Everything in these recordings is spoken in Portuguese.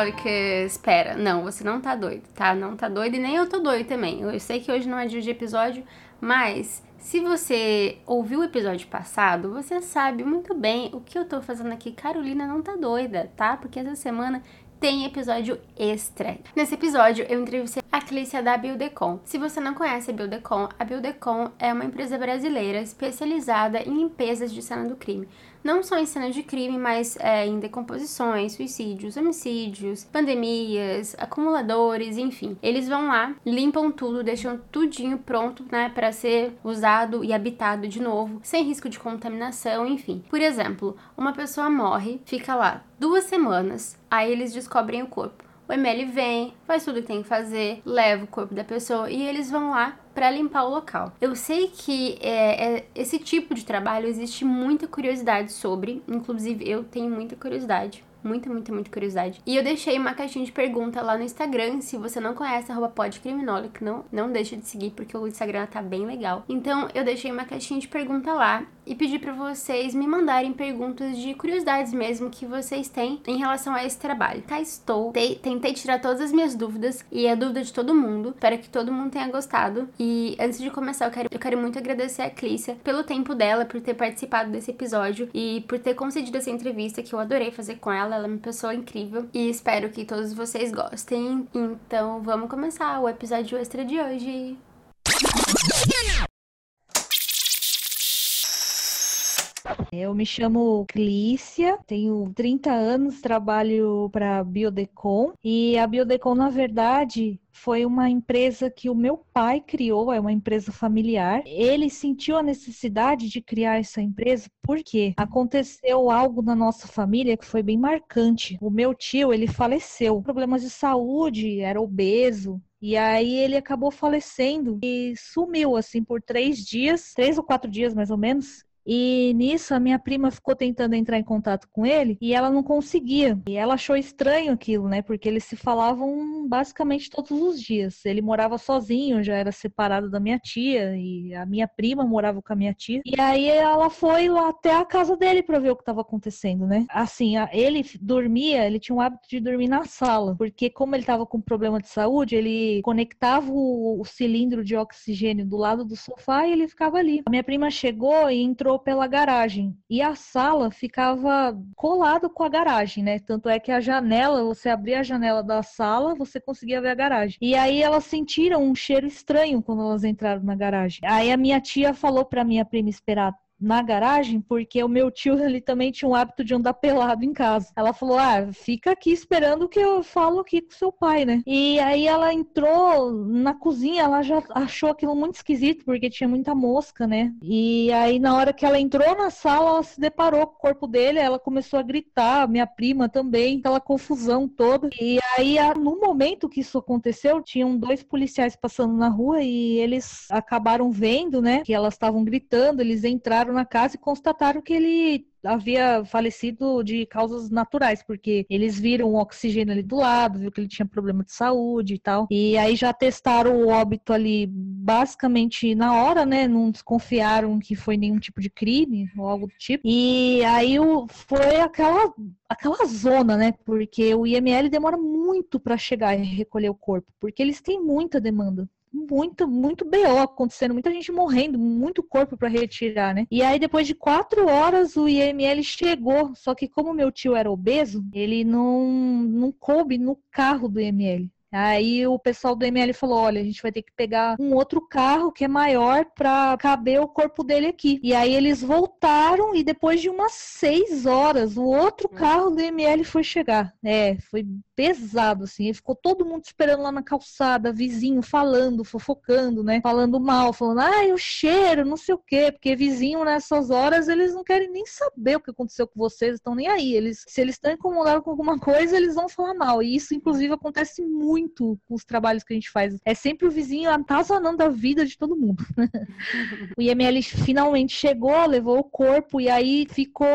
criminólica. Espera, não, você não tá doido, tá? Não tá doido e nem eu tô doido também. Eu sei que hoje não é dia de episódio, mas se você ouviu o episódio passado, você sabe muito bem o que eu tô fazendo aqui. Carolina não tá doida, tá? Porque essa semana tem episódio extra. Nesse episódio, eu entrevistei a Clícia da Buildecom. Se você não conhece a Buildecom, a Buildecom é uma empresa brasileira especializada em limpezas de cena do crime. Não só em cena de crime, mas é, em decomposições, suicídios, homicídios, pandemias, acumuladores, enfim. Eles vão lá, limpam tudo, deixam tudinho pronto, né, para ser usado e habitado de novo, sem risco de contaminação, enfim. Por exemplo, uma pessoa morre, fica lá duas semanas, aí eles descobrem o corpo. O ML vem, faz tudo que tem que fazer, leva o corpo da pessoa e eles vão lá para limpar o local. Eu sei que é, é, esse tipo de trabalho existe muita curiosidade sobre, inclusive eu tenho muita curiosidade muita, muita, muita curiosidade. E eu deixei uma caixinha de pergunta lá no Instagram. Se você não conhece, arroba não, não deixe de seguir, porque o Instagram tá bem legal. Então, eu deixei uma caixinha de pergunta lá e pedi para vocês me mandarem perguntas de curiosidades mesmo que vocês têm em relação a esse trabalho. Cá estou, tentei tirar todas as minhas dúvidas e a dúvida de todo mundo. Espero que todo mundo tenha gostado. E antes de começar, eu quero, eu quero muito agradecer a Clícia pelo tempo dela, por ter participado desse episódio e por ter concedido essa entrevista que eu adorei fazer com ela. Ela é uma pessoa incrível e espero que todos vocês gostem. Então vamos começar o episódio extra de hoje. Eu me chamo Clícia, tenho 30 anos, trabalho para a Biodecon e a Biodecon, na verdade, foi uma empresa que o meu pai criou, é uma empresa familiar. Ele sentiu a necessidade de criar essa empresa porque aconteceu algo na nossa família que foi bem marcante. O meu tio, ele faleceu, problemas de saúde, era obeso, e aí ele acabou falecendo e sumiu assim por três dias, três ou quatro dias mais ou menos. E nisso a minha prima ficou tentando entrar em contato com ele e ela não conseguia. E ela achou estranho aquilo, né? Porque eles se falavam basicamente todos os dias. Ele morava sozinho, já era separado da minha tia e a minha prima morava com a minha tia. E aí ela foi lá até a casa dele para ver o que estava acontecendo, né? Assim, ele dormia, ele tinha o hábito de dormir na sala, porque como ele estava com problema de saúde, ele conectava o, o cilindro de oxigênio do lado do sofá e ele ficava ali. A minha prima chegou e entrou pela garagem. E a sala ficava colado com a garagem, né? Tanto é que a janela, você abria a janela da sala, você conseguia ver a garagem. E aí elas sentiram um cheiro estranho quando elas entraram na garagem. Aí a minha tia falou para minha prima esperar na garagem, porque o meu tio ele também tinha um hábito de andar pelado em casa. Ela falou: Ah, fica aqui esperando que eu falo aqui com seu pai, né? E aí ela entrou na cozinha, ela já achou aquilo muito esquisito, porque tinha muita mosca, né? E aí, na hora que ela entrou na sala, ela se deparou com o corpo dele, ela começou a gritar, minha prima também, aquela confusão toda. E aí, no momento que isso aconteceu, tinham dois policiais passando na rua e eles acabaram vendo, né, que elas estavam gritando, eles entraram entraram na casa e constataram que ele havia falecido de causas naturais, porque eles viram o oxigênio ali do lado, viu que ele tinha problema de saúde e tal. E aí já testaram o óbito ali basicamente na hora, né? Não desconfiaram que foi nenhum tipo de crime ou algo do tipo. E aí foi aquela aquela zona, né? Porque o IML demora muito para chegar e recolher o corpo, porque eles têm muita demanda muito, muito BO acontecendo, muita gente morrendo, muito corpo para retirar, né? E aí, depois de quatro horas, o IML chegou. Só que, como meu tio era obeso, ele não, não coube no carro do IML. Aí o pessoal do ML falou: olha, a gente vai ter que pegar um outro carro que é maior para caber o corpo dele aqui. E aí eles voltaram e depois de umas seis horas, o outro hum. carro do ML foi chegar. É, foi pesado, assim. Ele ficou todo mundo esperando lá na calçada, vizinho falando, fofocando, né? Falando mal, falando, ai, o cheiro, não sei o quê. Porque vizinho nessas horas, eles não querem nem saber o que aconteceu com vocês, estão nem aí. Eles, se eles estão incomodados com alguma coisa, eles vão falar mal. E isso, inclusive, acontece muito com os trabalhos que a gente faz. É sempre o vizinho atazanando a vida de todo mundo. o IML finalmente chegou, levou o corpo, e aí ficou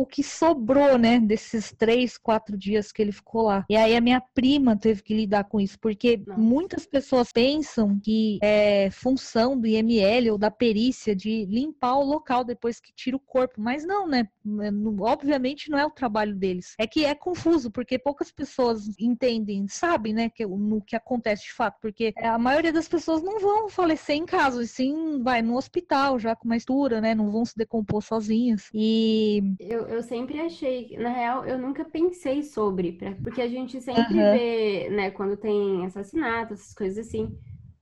o que sobrou, né? Desses três, quatro dias que ele ficou lá. E aí a minha prima teve que lidar com isso, porque muitas pessoas pensam que é função do IML ou da perícia de limpar o local depois que tira o corpo. Mas não, né? É, obviamente não é o trabalho deles. É que é confuso, porque poucas pessoas entendem, sabem, né, que, no que acontece de fato, porque a maioria das pessoas não vão falecer em casa, e sim vai no hospital já com uma estura, né? Não vão se decompor sozinhas. E eu, eu sempre achei, na real, eu nunca pensei sobre, porque a gente sempre uhum. vê, né, quando tem assassinato, essas coisas assim.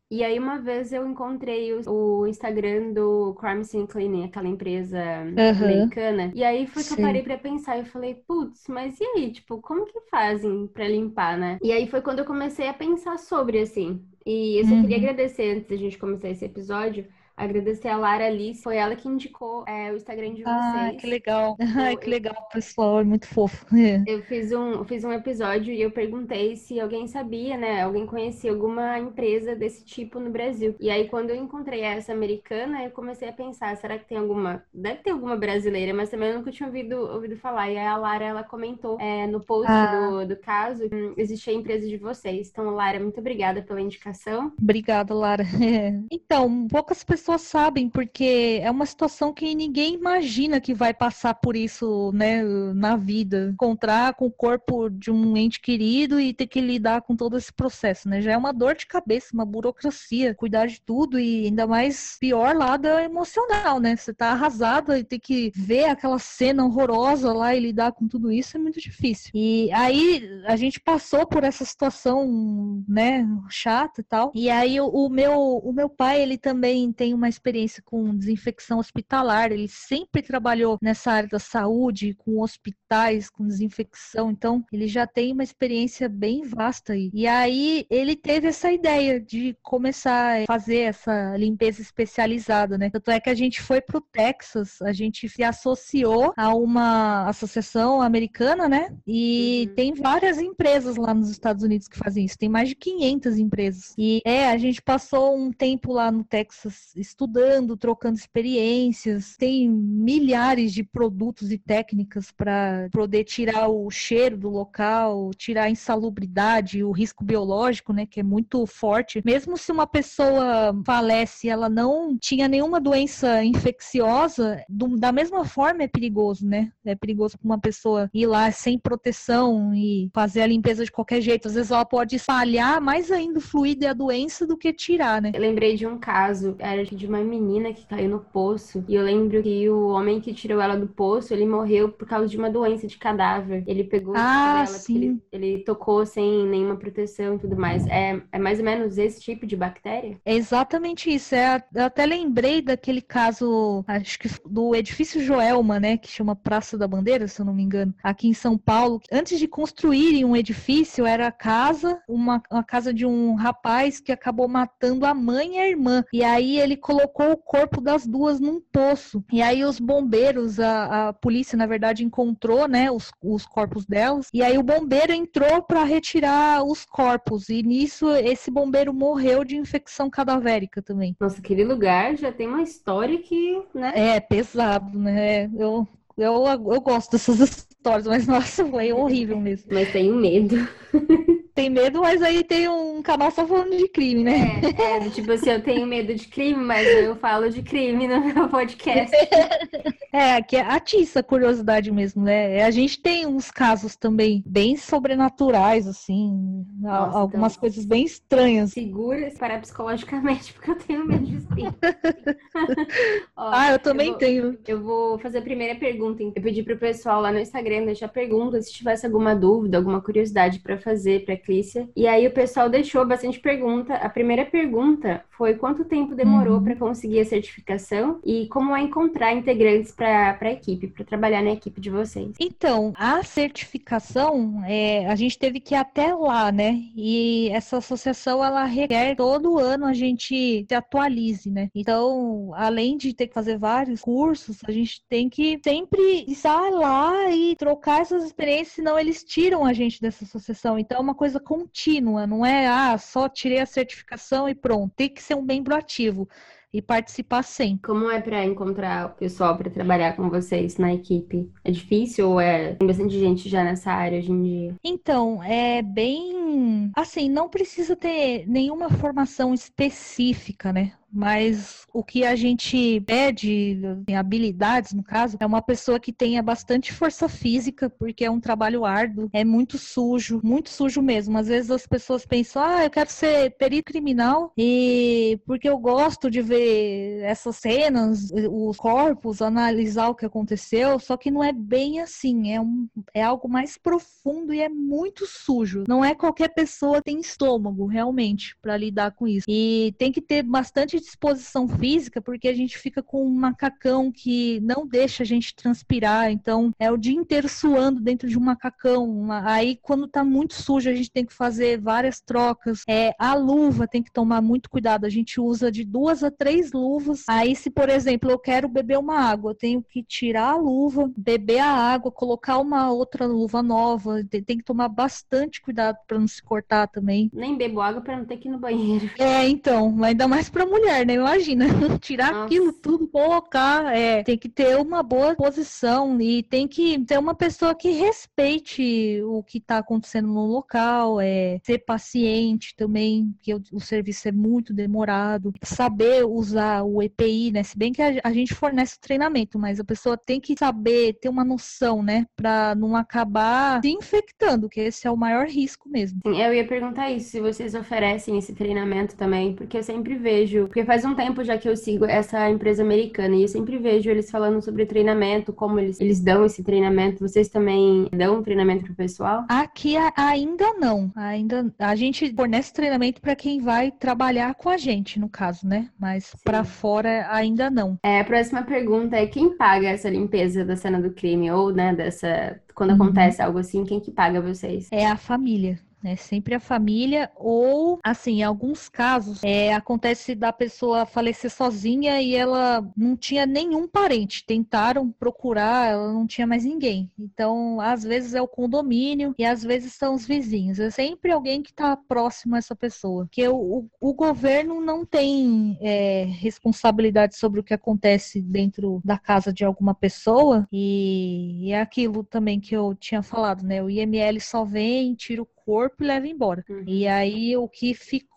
E aí, uma vez eu encontrei o, o Instagram do Crime Scene Cleaning, aquela empresa uhum. americana. E aí foi que Sim. eu parei pra pensar. Eu falei, putz, mas e aí? Tipo, como que fazem pra limpar, né? E aí foi quando eu comecei a pensar sobre, assim. E eu só uhum. queria agradecer, antes da gente começar esse episódio, agradecer a Lara Alice, foi ela que indicou é, o Instagram de vocês. Ah, que legal. Ai, que legal, pessoal, é muito fofo. Eu fiz um, fiz um episódio e eu perguntei se alguém sabia, né? Alguém conhecia alguma empresa desse tipo no Brasil. E aí, quando eu encontrei essa americana, eu comecei a pensar, será que tem alguma... Deve ter alguma brasileira, mas também eu nunca tinha ouvido, ouvido falar. E aí a Lara, ela comentou é, no post ah. do, do caso, existia a empresa de vocês. Então, Lara, muito obrigada pela indicação. Obrigada, Lara. Então, poucas pessoas pessoas sabem, porque é uma situação que ninguém imagina que vai passar por isso, né, na vida. Encontrar com o corpo de um ente querido e ter que lidar com todo esse processo, né? Já é uma dor de cabeça, uma burocracia, cuidar de tudo e ainda mais pior lado é emocional, né? Você tá arrasada e ter que ver aquela cena horrorosa lá e lidar com tudo isso é muito difícil. E aí a gente passou por essa situação, né, chata e tal. E aí o, o meu o meu pai, ele também tem uma experiência com desinfecção hospitalar, ele sempre trabalhou nessa área da saúde, com hospitais, com desinfecção, então ele já tem uma experiência bem vasta aí. E aí ele teve essa ideia de começar a fazer essa limpeza especializada, né? Tanto é que a gente foi para o Texas, a gente se associou a uma associação americana, né? E uhum. tem várias empresas lá nos Estados Unidos que fazem isso, tem mais de 500 empresas. E é, a gente passou um tempo lá no Texas estudando, trocando experiências. Tem milhares de produtos e técnicas para poder tirar o cheiro do local, tirar a insalubridade, o risco biológico, né, que é muito forte. Mesmo se uma pessoa falece, ela não tinha nenhuma doença infecciosa, do, da mesma forma é perigoso, né? É perigoso para uma pessoa ir lá sem proteção e fazer a limpeza de qualquer jeito. Às vezes ela pode espalhar mais ainda o fluido e a doença do que tirar, né? Eu lembrei de um caso, era de uma menina que caiu no poço. E eu lembro que o homem que tirou ela do poço, ele morreu por causa de uma doença de cadáver. Ele pegou ah, ela sim. Ele, ele, tocou sem nenhuma proteção e tudo mais. É, é mais ou menos esse tipo de bactéria? É exatamente isso. É, eu até lembrei daquele caso, acho que do edifício Joelma, né? Que chama Praça da Bandeira, se eu não me engano, aqui em São Paulo. Antes de construírem um edifício, era a casa, uma, uma casa de um rapaz que acabou matando a mãe e a irmã. E aí ele colocou o corpo das duas num poço. E aí os bombeiros, a, a polícia, na verdade, encontrou, né, os, os corpos delas. E aí o bombeiro entrou para retirar os corpos. E nisso esse bombeiro morreu de infecção cadavérica também. Nossa, aquele lugar já tem uma história que, né? É, pesado, né? Eu, eu, eu gosto dessas histórias, mas nossa, foi horrível mesmo. Mas tenho medo. tem medo, mas aí tem um canal só falando de crime, né? É, é, tipo assim, eu tenho medo de crime, mas eu falo de crime no meu podcast. É, que atiça a curiosidade mesmo, né? A gente tem uns casos também bem sobrenaturais, assim, Nossa, algumas então, coisas bem estranhas. Segura para psicologicamente, porque eu tenho medo de espírito. ah, eu também eu vou, tenho. Eu vou fazer a primeira pergunta. Eu pedi pro pessoal lá no Instagram deixar pergunta se tivesse alguma dúvida, alguma curiosidade para fazer para Clícia. E aí o pessoal deixou bastante pergunta. A primeira pergunta foi quanto tempo demorou uhum. para conseguir a certificação e como é encontrar integrantes para a equipe, para trabalhar na equipe de vocês. Então, a certificação, é, a gente teve que ir até lá, né? E essa associação, ela requer todo ano a gente se atualize, né? Então, além de ter que fazer vários cursos, a gente tem que sempre estar lá e trocar essas experiências, senão eles tiram a gente dessa associação. Então, é uma coisa contínua, não é, ah, só tirei a certificação e pronto. Tem que ser um membro ativo e participar sempre. Como é para encontrar o pessoal para trabalhar com vocês na equipe? É difícil ou é tem bastante gente já nessa área hoje em dia? Então, é bem assim, não precisa ter nenhuma formação específica, né? Mas o que a gente pede, habilidades no caso, é uma pessoa que tenha bastante força física, porque é um trabalho árduo, é muito sujo, muito sujo mesmo. Às vezes as pessoas pensam, ah, eu quero ser perito criminal e porque eu gosto de ver essas cenas, os corpos, analisar o que aconteceu, só que não é bem assim, é, um, é algo mais profundo e é muito sujo. Não é qualquer pessoa tem estômago, realmente, para lidar com isso. E tem que ter bastante disposição física, porque a gente fica com um macacão que não deixa a gente transpirar, então é o dia inteiro suando dentro de um macacão. Aí, quando tá muito sujo, a gente tem que fazer várias trocas. É, a luva tem que tomar muito cuidado, a gente usa de duas a três luvas. Aí, se, por exemplo, eu quero beber uma água, eu tenho que tirar a luva, beber a água, colocar uma outra luva nova, tem que tomar bastante cuidado para não se cortar também. Nem bebo água para não ter que ir no banheiro. É, então, ainda mais para mulher mulher, né? Imagina, tirar Nossa. aquilo tudo, colocar. É, tem que ter uma boa posição e tem que ter uma pessoa que respeite o que está acontecendo no local, é, ser paciente também, que o, o, serviço é muito demorado, saber usar o EPI, né? Se bem que a, a gente fornece treinamento, mas a pessoa tem que saber, ter uma noção, né? Para não acabar se infectando, que esse é o maior risco mesmo. Sim, eu ia perguntar isso, se vocês oferecem esse treinamento também, porque eu sempre vejo, porque faz um tempo já que eu sigo essa empresa americana e eu sempre vejo eles falando sobre treinamento, como eles, eles dão esse treinamento. Vocês também dão treinamento pro pessoal? Aqui ainda não. Ainda a gente fornece treinamento para quem vai trabalhar com a gente, no caso, né? Mas para fora ainda não. É, a próxima pergunta é quem paga essa limpeza da cena do crime ou, né, dessa quando uhum. acontece algo assim, quem que paga vocês? É a família né? Sempre a família, ou, assim, em alguns casos, é, acontece da pessoa falecer sozinha e ela não tinha nenhum parente. Tentaram procurar, ela não tinha mais ninguém. Então, às vezes é o condomínio e às vezes são os vizinhos. É sempre alguém que está próximo a essa pessoa. Que o, o, o governo não tem é, responsabilidade sobre o que acontece dentro da casa de alguma pessoa. E, e é aquilo também que eu tinha falado, né? O IML só vem, tira o corpo e leva embora. Uhum. E aí o que ficou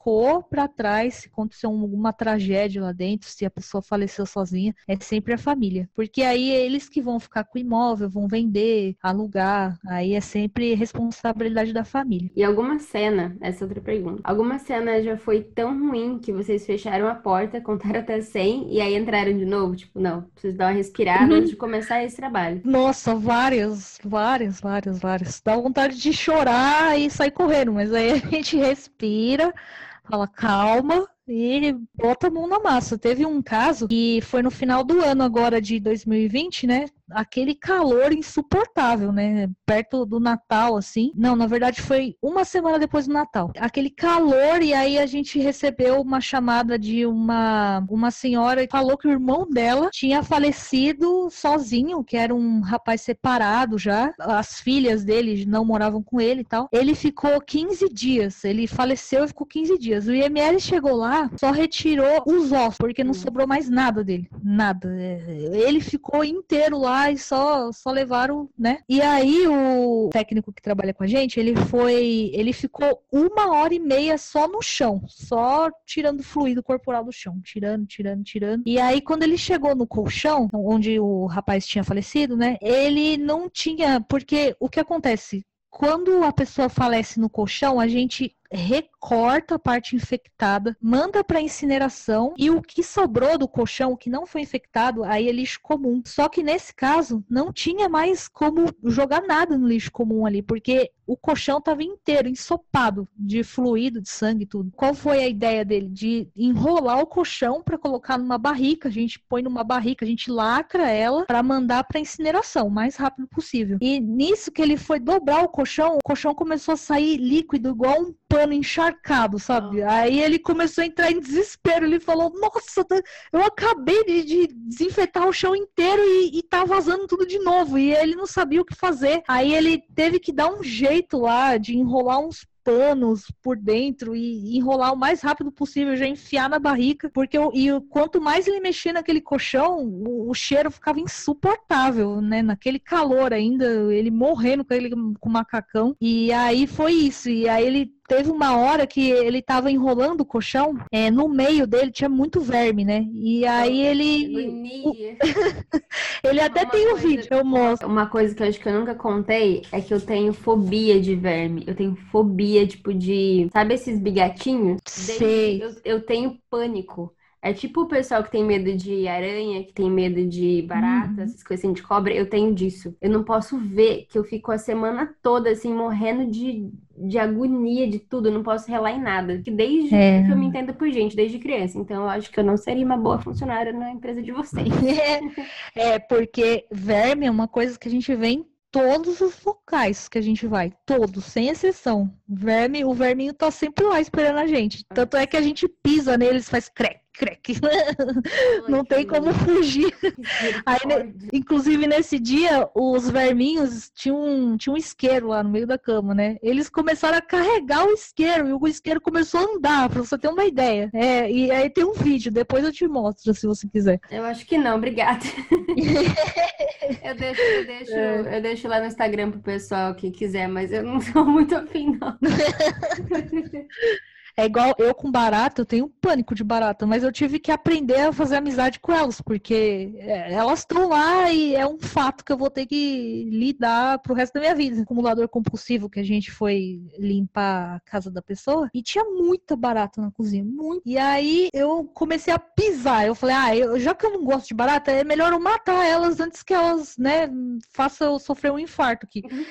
para trás, se aconteceu alguma tragédia lá dentro, se a pessoa faleceu sozinha, é sempre a família. Porque aí é eles que vão ficar com o imóvel, vão vender, alugar, aí é sempre responsabilidade da família. E alguma cena, essa é outra pergunta, alguma cena já foi tão ruim que vocês fecharam a porta, contaram até 100 e aí entraram de novo? Tipo, não, preciso dar uma respirada antes de começar esse trabalho. Nossa, várias, várias, várias, várias. Dá vontade de chorar e sair correndo, mas aí a gente respira, fala calma, e bota a mão na massa. Teve um caso que foi no final do ano agora de 2020, né? Aquele calor insuportável, né? Perto do Natal, assim. Não, na verdade foi uma semana depois do Natal. Aquele calor, e aí a gente recebeu uma chamada de uma, uma senhora que falou que o irmão dela tinha falecido sozinho, que era um rapaz separado já. As filhas dele não moravam com ele e tal. Ele ficou 15 dias. Ele faleceu e ficou 15 dias. O IML chegou lá, só retirou os ossos, porque não sobrou mais nada dele. Nada. Ele ficou inteiro lá e só, só levaram, né? E aí o técnico que trabalha com a gente, ele foi, ele ficou uma hora e meia só no chão, só tirando fluido corporal do chão, tirando, tirando, tirando. E aí quando ele chegou no colchão, onde o rapaz tinha falecido, né? Ele não tinha, porque o que acontece? Quando a pessoa falece no colchão, a gente recorta a parte infectada, manda para incineração e o que sobrou do colchão, o que não foi infectado, aí é lixo comum. Só que nesse caso não tinha mais como jogar nada no lixo comum ali, porque o colchão estava inteiro, ensopado de fluido, de sangue e tudo. Qual foi a ideia dele? De enrolar o colchão para colocar numa barrica. A gente põe numa barrica, a gente lacra ela para mandar para incineração o mais rápido possível. E nisso que ele foi dobrar o colchão, o colchão começou a sair líquido igual um pano encharcado, sabe? Oh. Aí ele começou a entrar em desespero. Ele falou: Nossa, tá, eu acabei de, de desinfetar o chão inteiro e, e tá vazando tudo de novo. E ele não sabia o que fazer. Aí ele teve que dar um jeito jeito lá de enrolar uns panos por dentro e enrolar o mais rápido possível, já enfiar na barrica, porque eu, e quanto mais ele mexia naquele colchão, o, o, cheiro ficava insuportável, né? Naquele calor ainda, ele morrendo com ele com o macacão. E aí foi isso. E aí ele teve uma hora que ele tava enrolando o colchão, é, no meio dele tinha muito verme, né? E aí ele. ele até uma tem o um vídeo, eu mostro. Uma coisa que eu acho que eu nunca contei é que eu tenho fobia de verme. Eu tenho fobia, tipo, de. Sabe esses bigatinhos? Sei. Eu, eu tenho pânico. É tipo o pessoal que tem medo de aranha, que tem medo de barata, uhum. essas coisas assim de cobra. Eu tenho disso. Eu não posso ver que eu fico a semana toda assim, morrendo de, de agonia de tudo. Eu não posso relar em nada. Que desde é. que eu me entendo por gente, desde criança. Então eu acho que eu não seria uma boa funcionária na empresa de vocês. É, é porque verme é uma coisa que a gente vê em todos os locais que a gente vai, todos, sem exceção. Verme, o verminho tá sempre lá esperando a gente. Tanto é que a gente pisa neles, faz crec, crec. Não tem como fugir. Aí, inclusive, nesse dia, os verminhos tinham um, tinha um isqueiro lá no meio da cama, né? Eles começaram a carregar o isqueiro e o isqueiro começou a andar, pra você ter uma ideia. É, e aí tem um vídeo, depois eu te mostro, se você quiser. Eu acho que não, obrigada. eu, deixo, eu, deixo, é. eu deixo lá no Instagram pro pessoal que quiser, mas eu não sou muito afim, não. É igual eu com barata, eu tenho pânico de barata, mas eu tive que aprender a fazer amizade com elas, porque é, elas estão lá e é um fato que eu vou ter que lidar pro resto da minha vida. Acumulador compulsivo que a gente foi limpar a casa da pessoa e tinha muita barata na cozinha, muito. E aí eu comecei a pisar. Eu falei, ah, eu, já que eu não gosto de barata, é melhor eu matar elas antes que elas, né, façam eu sofrer um infarto aqui. Uhum.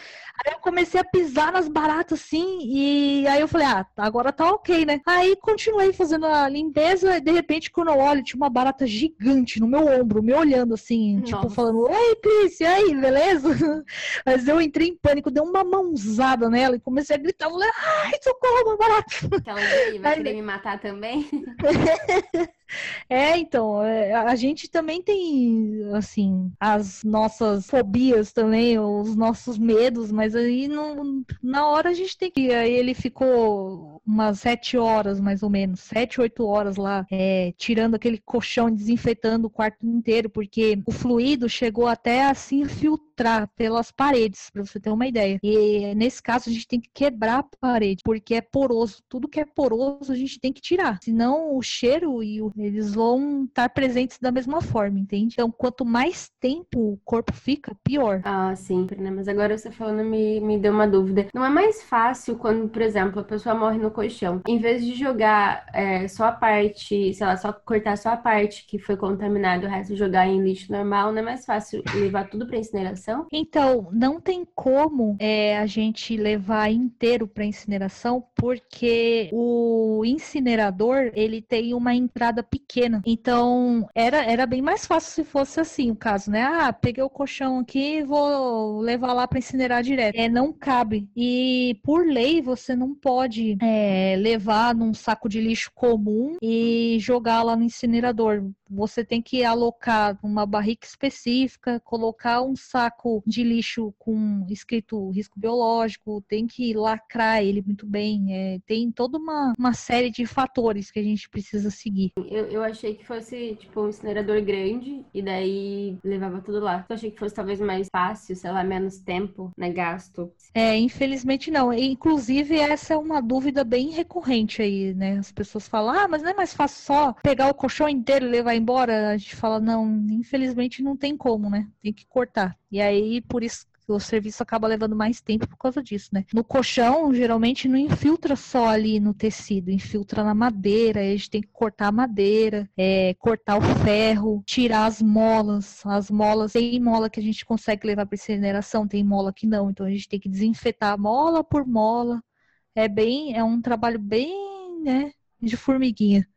Aí eu comecei a pisar nas baratas assim, e aí eu falei, ah, agora tá ok, né? Aí continuei fazendo a limpeza, e de repente, quando eu olho, tinha uma barata gigante no meu ombro, me olhando assim, tipo, Nossa. tipo, falando, ei, Cris, e aí, beleza? Mas eu entrei em pânico, dei uma mãozada nela e comecei a gritar, falei, ai, socorro, uma barata. Então, aí, vai querer me matar também? É, então, é, a gente também tem, assim, as nossas fobias também, os nossos medos, mas aí na hora a gente tem que. Aí ele ficou umas sete horas, mais ou menos, sete, oito horas lá, é, tirando aquele colchão, desinfetando o quarto inteiro, porque o fluido chegou até a se infiltrar pelas paredes, para você ter uma ideia. E nesse caso a gente tem que quebrar a parede, porque é poroso. Tudo que é poroso a gente tem que tirar. Senão o cheiro e o eles vão estar presentes da mesma forma, entende? Então, quanto mais tempo o corpo fica, pior. Ah, sim, né? Mas agora você falando me, me deu uma dúvida. Não é mais fácil quando, por exemplo, a pessoa morre no colchão, em vez de jogar é, só a parte, sei lá, só cortar só a parte que foi contaminada, o resto jogar em lixo normal, não é mais fácil levar tudo para incineração? Então, não tem como é, a gente levar inteiro para incineração, porque o incinerador ele tem uma entrada pequena. Então, era, era bem mais fácil se fosse assim o caso, né? Ah, peguei o colchão aqui vou levar lá para incinerar direto. É, não cabe. E por lei, você não pode é, levar num saco de lixo comum e jogar lá no incinerador. Você tem que alocar uma barrica específica, colocar um saco de lixo com escrito risco biológico, tem que lacrar ele muito bem. É, tem toda uma, uma série de fatores que a gente precisa seguir. Eu, eu achei que fosse, tipo, um incinerador grande e daí levava tudo lá. Eu achei que fosse talvez mais fácil, sei lá, menos tempo, né, gasto. É, infelizmente não. Inclusive, essa é uma dúvida bem recorrente aí, né? As pessoas falam, ah, mas não é mais fácil só pegar o colchão inteiro e levar embora? A gente fala, não, infelizmente não tem como, né? Tem que cortar. E aí, por isso o serviço acaba levando mais tempo por causa disso, né? No colchão, geralmente não infiltra só ali no tecido, infiltra na madeira, a gente tem que cortar a madeira, é, cortar o ferro, tirar as molas. As molas, tem mola que a gente consegue levar para incineração, tem mola que não, então a gente tem que desinfetar mola por mola. É bem, é um trabalho bem, né, de formiguinha.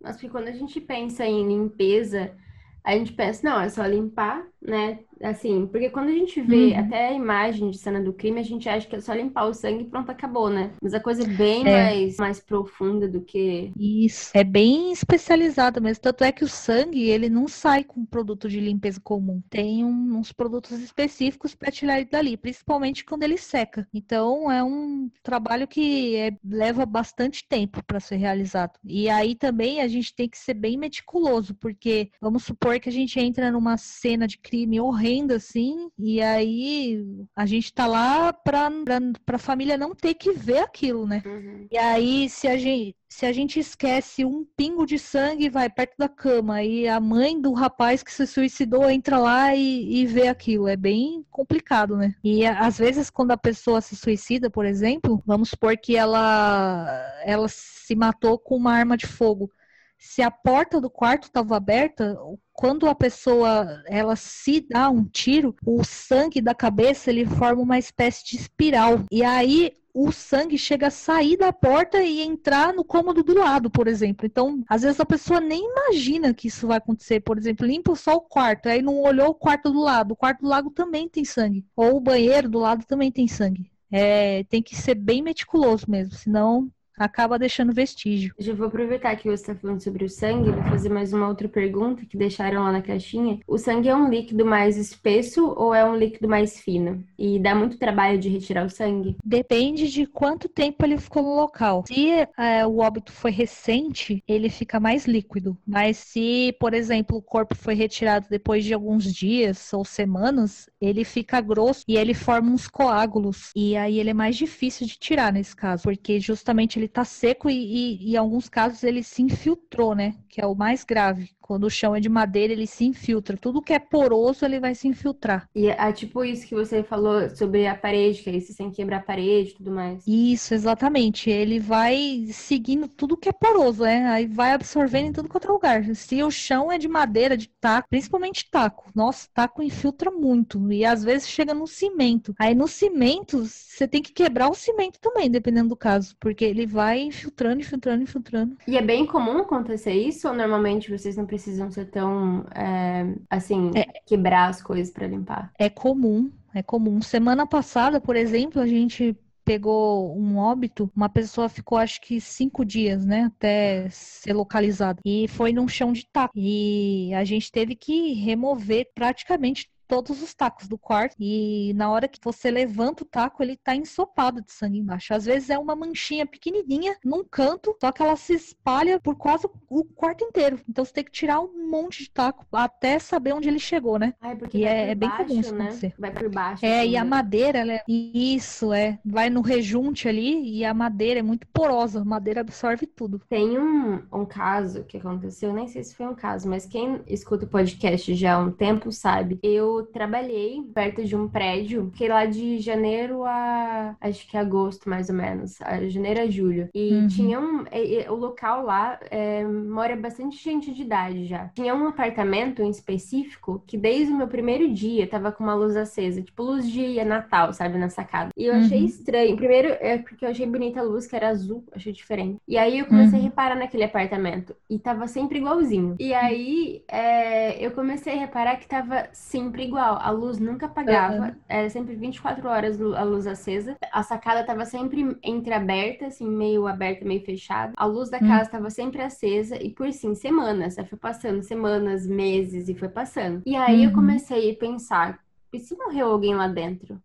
Mas porque quando a gente pensa em limpeza, a gente pensa, não, é só limpar, né? Assim, porque quando a gente vê uhum. até a imagem de cena do crime, a gente acha que é só limpar o sangue e pronto, acabou, né? Mas a coisa é bem é. Mais, mais profunda do que. Isso, é bem especializada mesmo. Tanto é que o sangue, ele não sai com produto de limpeza comum. Tem um, uns produtos específicos para tirar ele dali, principalmente quando ele seca. Então, é um trabalho que é, leva bastante tempo para ser realizado. E aí também a gente tem que ser bem meticuloso, porque vamos supor que a gente entra numa cena de crime horrível renda, assim, e aí a gente tá lá pra, pra, pra família não ter que ver aquilo, né? Uhum. E aí, se a gente. Se a gente esquece um pingo de sangue, vai perto da cama e a mãe do rapaz que se suicidou entra lá e, e vê aquilo. É bem complicado, né? E às vezes, quando a pessoa se suicida, por exemplo, vamos supor que ela, ela se matou com uma arma de fogo se a porta do quarto estava aberta, quando a pessoa ela se dá um tiro, o sangue da cabeça ele forma uma espécie de espiral. E aí o sangue chega a sair da porta e entrar no cômodo do lado, por exemplo. Então, às vezes a pessoa nem imagina que isso vai acontecer. Por exemplo, limpa só o quarto, aí não olhou o quarto do lado. O quarto do lado também tem sangue. Ou o banheiro do lado também tem sangue. É, tem que ser bem meticuloso mesmo, senão acaba deixando vestígio. Já vou aproveitar que você está falando sobre o sangue, vou fazer mais uma outra pergunta que deixaram lá na caixinha. O sangue é um líquido mais espesso ou é um líquido mais fino? E dá muito trabalho de retirar o sangue? Depende de quanto tempo ele ficou no local. Se é, o óbito foi recente, ele fica mais líquido. Mas se, por exemplo, o corpo foi retirado depois de alguns dias ou semanas, ele fica grosso e ele forma uns coágulos. E aí ele é mais difícil de tirar nesse caso, porque justamente ele ele tá seco e, e, em alguns casos ele se infiltrou, né? Que é o mais grave. Quando o chão é de madeira, ele se infiltra. Tudo que é poroso, ele vai se infiltrar. E é tipo isso que você falou sobre a parede, que aí você tem que quebrar a parede e tudo mais. Isso, exatamente. Ele vai seguindo tudo que é poroso, né? Aí vai absorvendo em tudo quanto é lugar. Se o chão é de madeira, de taco, principalmente taco. Nossa, taco infiltra muito. E às vezes chega no cimento. Aí no cimento, você tem que quebrar o cimento também, dependendo do caso. Porque ele vai infiltrando, infiltrando, infiltrando. E é bem comum acontecer isso? Ou normalmente vocês não precisam ser tão, é, assim, é, quebrar as coisas para limpar? É comum, é comum. Semana passada, por exemplo, a gente pegou um óbito, uma pessoa ficou acho que cinco dias, né, até ser localizada. E foi num chão de taco. E a gente teve que remover praticamente todos os tacos do quarto e na hora que você levanta o taco, ele tá ensopado de sangue embaixo. Às vezes é uma manchinha pequenininha num canto, só que ela se espalha por quase o quarto inteiro. Então você tem que tirar um monte de taco até saber onde ele chegou, né? Ah, é porque e é, é bem comum isso né? acontecer. Vai por baixo. É, assim, e a né? madeira, ela é... isso, é, vai no rejunte ali e a madeira é muito porosa, a madeira absorve tudo. Tem um, um caso que aconteceu, nem sei se foi um caso, mas quem escuta o podcast já há um tempo sabe. Eu trabalhei perto de um prédio, fiquei lá de janeiro a acho que agosto, mais ou menos, a janeiro a julho. E uhum. tinha um. O local lá é, mora bastante gente de idade já. Tinha um apartamento em específico que desde o meu primeiro dia tava com uma luz acesa, tipo luz de Natal, sabe, na sacada. E eu uhum. achei estranho. Primeiro é porque eu achei bonita a luz, que era azul, achei diferente. E aí eu comecei uhum. a reparar naquele apartamento. E tava sempre igualzinho. E aí é, eu comecei a reparar que tava sempre igual. A luz nunca apagava, uhum. era sempre 24 horas a luz acesa. A sacada estava sempre entreaberta, assim, meio aberta, meio fechada. A luz da casa estava uhum. sempre acesa e por sim, semanas. Aí foi passando semanas, meses e foi passando. E aí uhum. eu comecei a pensar, e se morreu alguém lá dentro?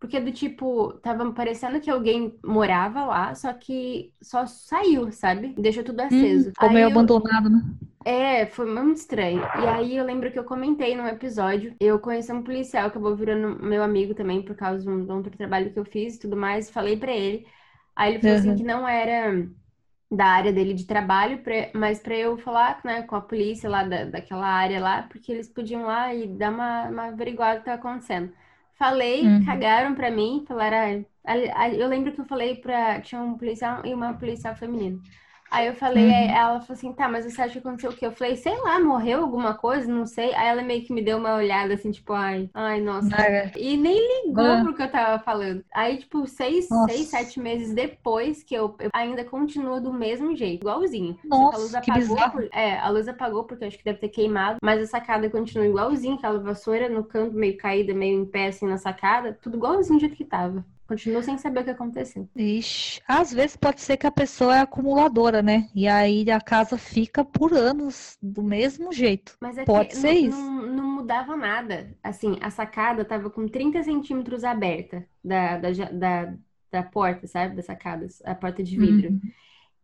Porque do tipo, tava parecendo que alguém morava lá, só que só saiu, sabe? Deixou tudo aceso. Hum, ficou meio eu... abandonado, né? É, foi muito estranho. E aí eu lembro que eu comentei num episódio, eu conheci um policial, acabou virando meu amigo também, por causa de um, outro trabalho que eu fiz e tudo mais, falei para ele. Aí ele falou uhum. assim que não era da área dele de trabalho, mas para eu falar né, com a polícia lá da, daquela área lá, porque eles podiam lá e dar uma, uma averiguada do que tá acontecendo. Falei, uhum. cagaram pra mim, falaram. Ah, eu lembro que eu falei pra. Tinha um policial e uma policial feminina. Aí eu falei, uhum. ela falou assim, tá, mas você acha que aconteceu o quê? Eu falei, sei lá, morreu alguma coisa, não sei. Aí ela meio que me deu uma olhada assim, tipo, ai, ai, nossa. E nem ligou uhum. pro que eu tava falando. Aí, tipo, seis, seis, sete meses depois que eu, eu ainda continuo do mesmo jeito, igualzinho. Nossa, a luz apagou. Por, é, a luz apagou porque eu acho que deve ter queimado, mas a sacada continua igualzinho, aquela vassoura no canto meio caída, meio em pé assim na sacada, tudo igualzinho do jeito que tava. Continuo sem saber o que aconteceu. Ixi, às vezes pode ser que a pessoa é acumuladora, né? E aí a casa fica por anos do mesmo jeito. Mas é pode ser não, isso. Não, não, mudava nada. Assim, a sacada tava com 30 centímetros aberta da, da, da, da porta, sabe? Da sacada, a porta de vidro. Uhum.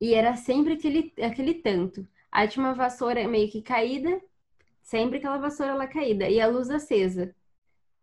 E era sempre aquele, aquele tanto. Aí tinha uma vassoura meio que caída, sempre aquela vassoura lá caída. E a luz acesa.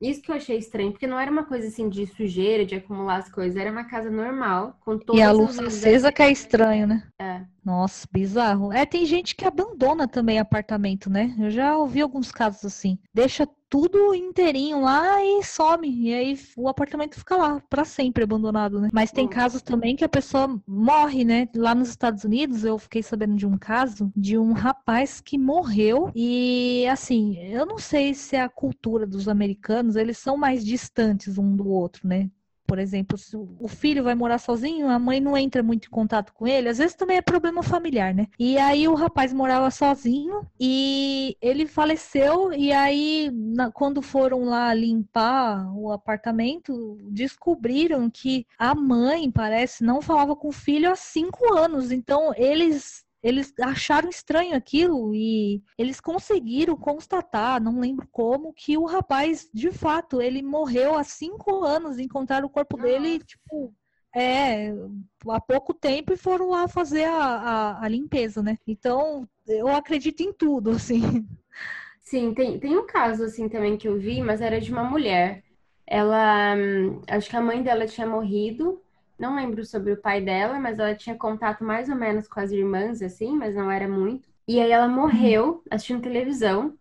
Isso que eu achei estranho, porque não era uma coisa assim de sujeira, de acumular as coisas, era uma casa normal, com todas E a luz acesa que é estranho, né? É. Nossa, bizarro. É, tem gente que abandona também apartamento, né? Eu já ouvi alguns casos assim. Deixa tudo inteirinho lá e some. E aí o apartamento fica lá para sempre abandonado, né? Mas tem casos também que a pessoa morre, né? Lá nos Estados Unidos eu fiquei sabendo de um caso de um rapaz que morreu e assim, eu não sei se é a cultura dos americanos, eles são mais distantes um do outro, né? Por exemplo, se o filho vai morar sozinho, a mãe não entra muito em contato com ele, às vezes também é problema familiar, né? E aí o rapaz morava sozinho e ele faleceu, e aí na, quando foram lá limpar o apartamento, descobriram que a mãe, parece, não falava com o filho há cinco anos. Então eles eles acharam estranho aquilo e eles conseguiram constatar, não lembro como, que o rapaz, de fato, ele morreu há cinco anos. Encontraram o corpo Nossa. dele, tipo, é, há pouco tempo e foram lá fazer a, a, a, limpeza, né? Então, eu acredito em tudo, assim. Sim, tem, tem um caso, assim, também que eu vi, mas era de uma mulher. Ela, hum, acho que a mãe dela tinha morrido não lembro sobre o pai dela, mas ela tinha contato mais ou menos com as irmãs, assim, mas não era muito. E aí ela morreu assistindo televisão.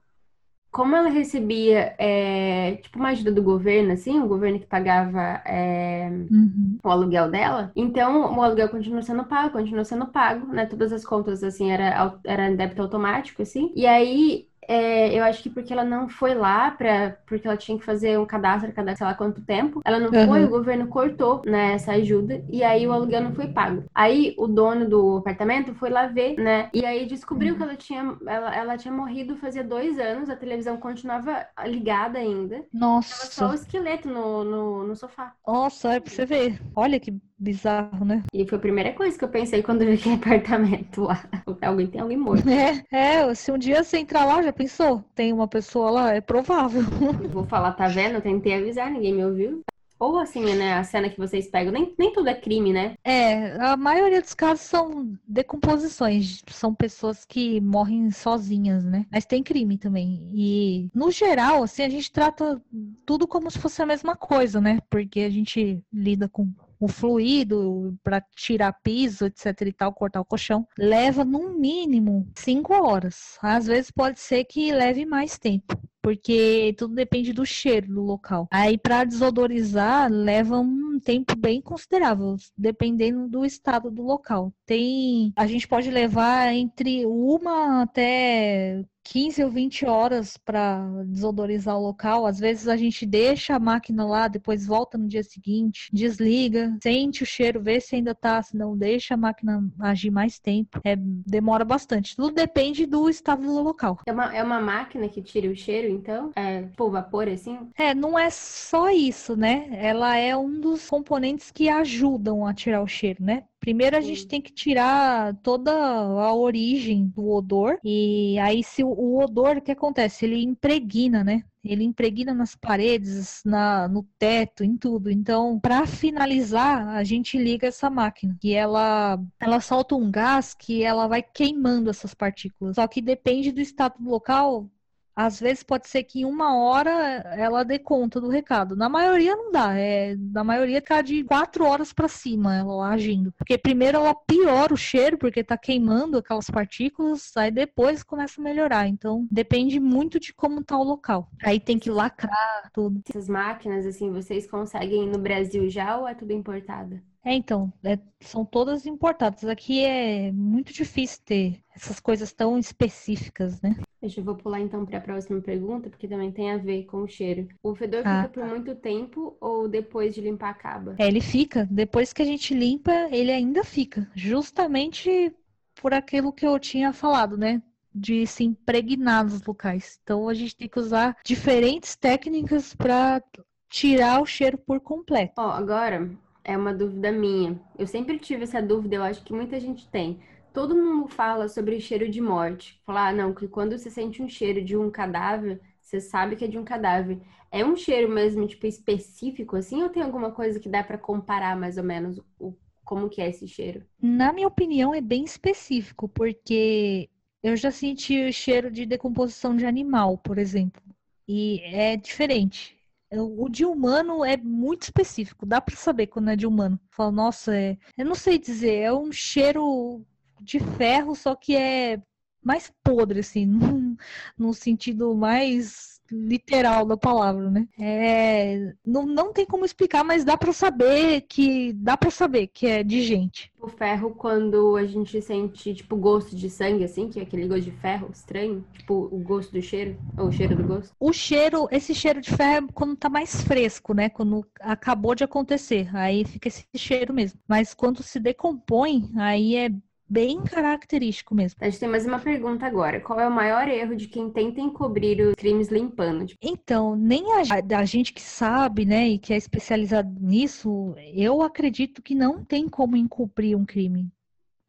Como ela recebia, é, tipo, uma ajuda do governo, assim, o governo que pagava é, uhum. o aluguel dela, então o aluguel continuou sendo pago, continuou sendo pago, né? Todas as contas, assim, era, era débito automático, assim. E aí é, eu acho que porque ela não foi lá para porque ela tinha que fazer um cadastro cada sei lá quanto tempo, ela não uhum. foi, o governo cortou né, essa ajuda e aí o aluguel não foi pago. Aí o dono do apartamento foi lá ver, né? E aí descobriu uhum. que ela tinha ela, ela tinha morrido fazia dois anos, a televisão continuava ligada ainda. Nossa. Tava só o esqueleto no, no, no sofá. Nossa, é pra você ver. Olha que bizarro, né? E foi a primeira coisa que eu pensei quando eu vi aquele apartamento lá. Alguém tem alguém morto. É, é, se um dia você entrar lá, já pensou? Tem uma pessoa lá, é provável. Vou falar, tá vendo? Eu tentei avisar, ninguém me ouviu. Ou assim, né, a cena que vocês pegam, nem, nem tudo é crime, né? É, a maioria dos casos são decomposições, são pessoas que morrem sozinhas, né? Mas tem crime também. E, no geral, assim, a gente trata tudo como se fosse a mesma coisa, né? Porque a gente lida com o fluido para tirar piso, etc e tal, cortar o colchão, leva no mínimo cinco horas. Às vezes pode ser que leve mais tempo porque tudo depende do cheiro do local. Aí para desodorizar leva um tempo bem considerável, dependendo do estado do local. Tem, a gente pode levar entre uma até 15 ou 20 horas para desodorizar o local. Às vezes a gente deixa a máquina lá, depois volta no dia seguinte, desliga, sente o cheiro, vê se ainda tá, se não deixa a máquina agir mais tempo. É, demora bastante. Tudo depende do estado do local. É uma, é uma máquina que tira o cheiro, então? É tipo vapor assim? É, não é só isso, né? Ela é um dos componentes que ajudam a tirar o cheiro, né? Primeiro a Sim. gente tem que tirar toda a origem do odor. E aí, se o, o odor, o que acontece? Ele impregna, né? Ele impregna nas paredes, na, no teto, em tudo. Então, para finalizar, a gente liga essa máquina e ela, ela solta um gás que ela vai queimando essas partículas. Só que depende do estado do local, às vezes pode ser que em uma hora ela dê conta do recado. Na maioria não dá. É, na maioria tá de quatro horas para cima ela agindo. Porque primeiro ela piora o cheiro, porque tá queimando aquelas partículas, aí depois começa a melhorar. Então depende muito de como tá o local. Aí tem que lacrar tudo. Essas máquinas, assim, vocês conseguem no Brasil já ou é tudo importado? É, então, é, são todas importadas. Aqui é muito difícil ter essas coisas tão específicas, né? Deixa eu vou pular então para a próxima pergunta, porque também tem a ver com o cheiro. O fedor ah, fica por tá. muito tempo ou depois de limpar acaba? É, ele fica. Depois que a gente limpa, ele ainda fica. Justamente por aquilo que eu tinha falado, né? De se impregnar nos locais. Então a gente tem que usar diferentes técnicas para tirar o cheiro por completo. Ó, agora é uma dúvida minha. Eu sempre tive essa dúvida, eu acho que muita gente tem todo mundo fala sobre cheiro de morte. Falar, ah, não, que quando você sente um cheiro de um cadáver, você sabe que é de um cadáver. É um cheiro mesmo, tipo, específico, assim, ou tem alguma coisa que dá para comparar mais ou menos o, como que é esse cheiro? Na minha opinião, é bem específico, porque eu já senti o cheiro de decomposição de animal, por exemplo. E é diferente. O de humano é muito específico, dá para saber quando é de humano. Fala, nossa, é... eu não sei dizer, é um cheiro de ferro, só que é mais podre, assim, no, no sentido mais literal da palavra, né? É, não, não tem como explicar, mas dá para saber que dá para saber que é de gente. O ferro quando a gente sente tipo gosto de sangue assim, que é aquele gosto de ferro estranho, tipo o gosto do cheiro ou o cheiro do gosto. O cheiro, esse cheiro de ferro é quando tá mais fresco, né? Quando acabou de acontecer, aí fica esse cheiro mesmo. Mas quando se decompõe, aí é bem característico mesmo. A gente tem mais uma pergunta agora. Qual é o maior erro de quem tenta encobrir os crimes limpando? Então, nem a, a gente que sabe, né, e que é especializado nisso, eu acredito que não tem como encobrir um crime.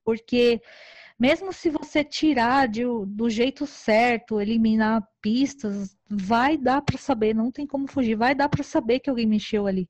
Porque mesmo se você tirar de, do jeito certo, eliminar pistas, vai dar para saber, não tem como fugir, vai dar para saber que alguém mexeu ali.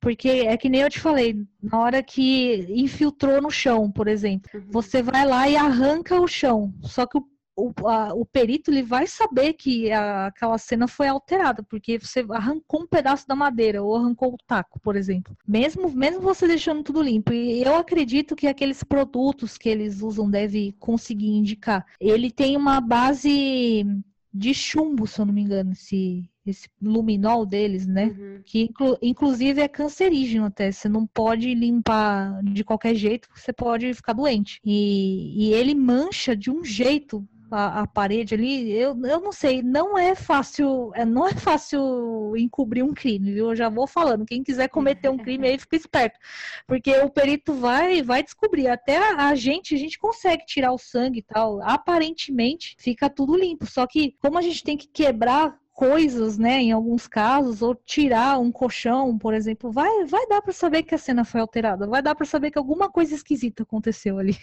Porque é que nem eu te falei, na hora que infiltrou no chão, por exemplo, uhum. você vai lá e arranca o chão. Só que o, o, a, o perito ele vai saber que a, aquela cena foi alterada, porque você arrancou um pedaço da madeira ou arrancou o taco, por exemplo. Mesmo, mesmo você deixando tudo limpo. E eu acredito que aqueles produtos que eles usam deve conseguir indicar. Ele tem uma base de chumbo, se eu não me engano, esse esse luminol deles, né? Uhum. Que inclu inclusive é cancerígeno até. Você não pode limpar de qualquer jeito, você pode ficar doente. E, e ele mancha de um jeito a, a, parede ali, eu, eu não sei, não é fácil, é, não é fácil encobrir um crime, viu? Eu já vou falando, quem quiser cometer um crime aí fica esperto, porque o perito vai vai descobrir, até a, a gente, a gente consegue tirar o sangue e tal, aparentemente fica tudo limpo, só que como a gente tem que quebrar coisas, né, em alguns casos, ou tirar um colchão, por exemplo, vai, vai dar para saber que a cena foi alterada, vai dar para saber que alguma coisa esquisita aconteceu ali.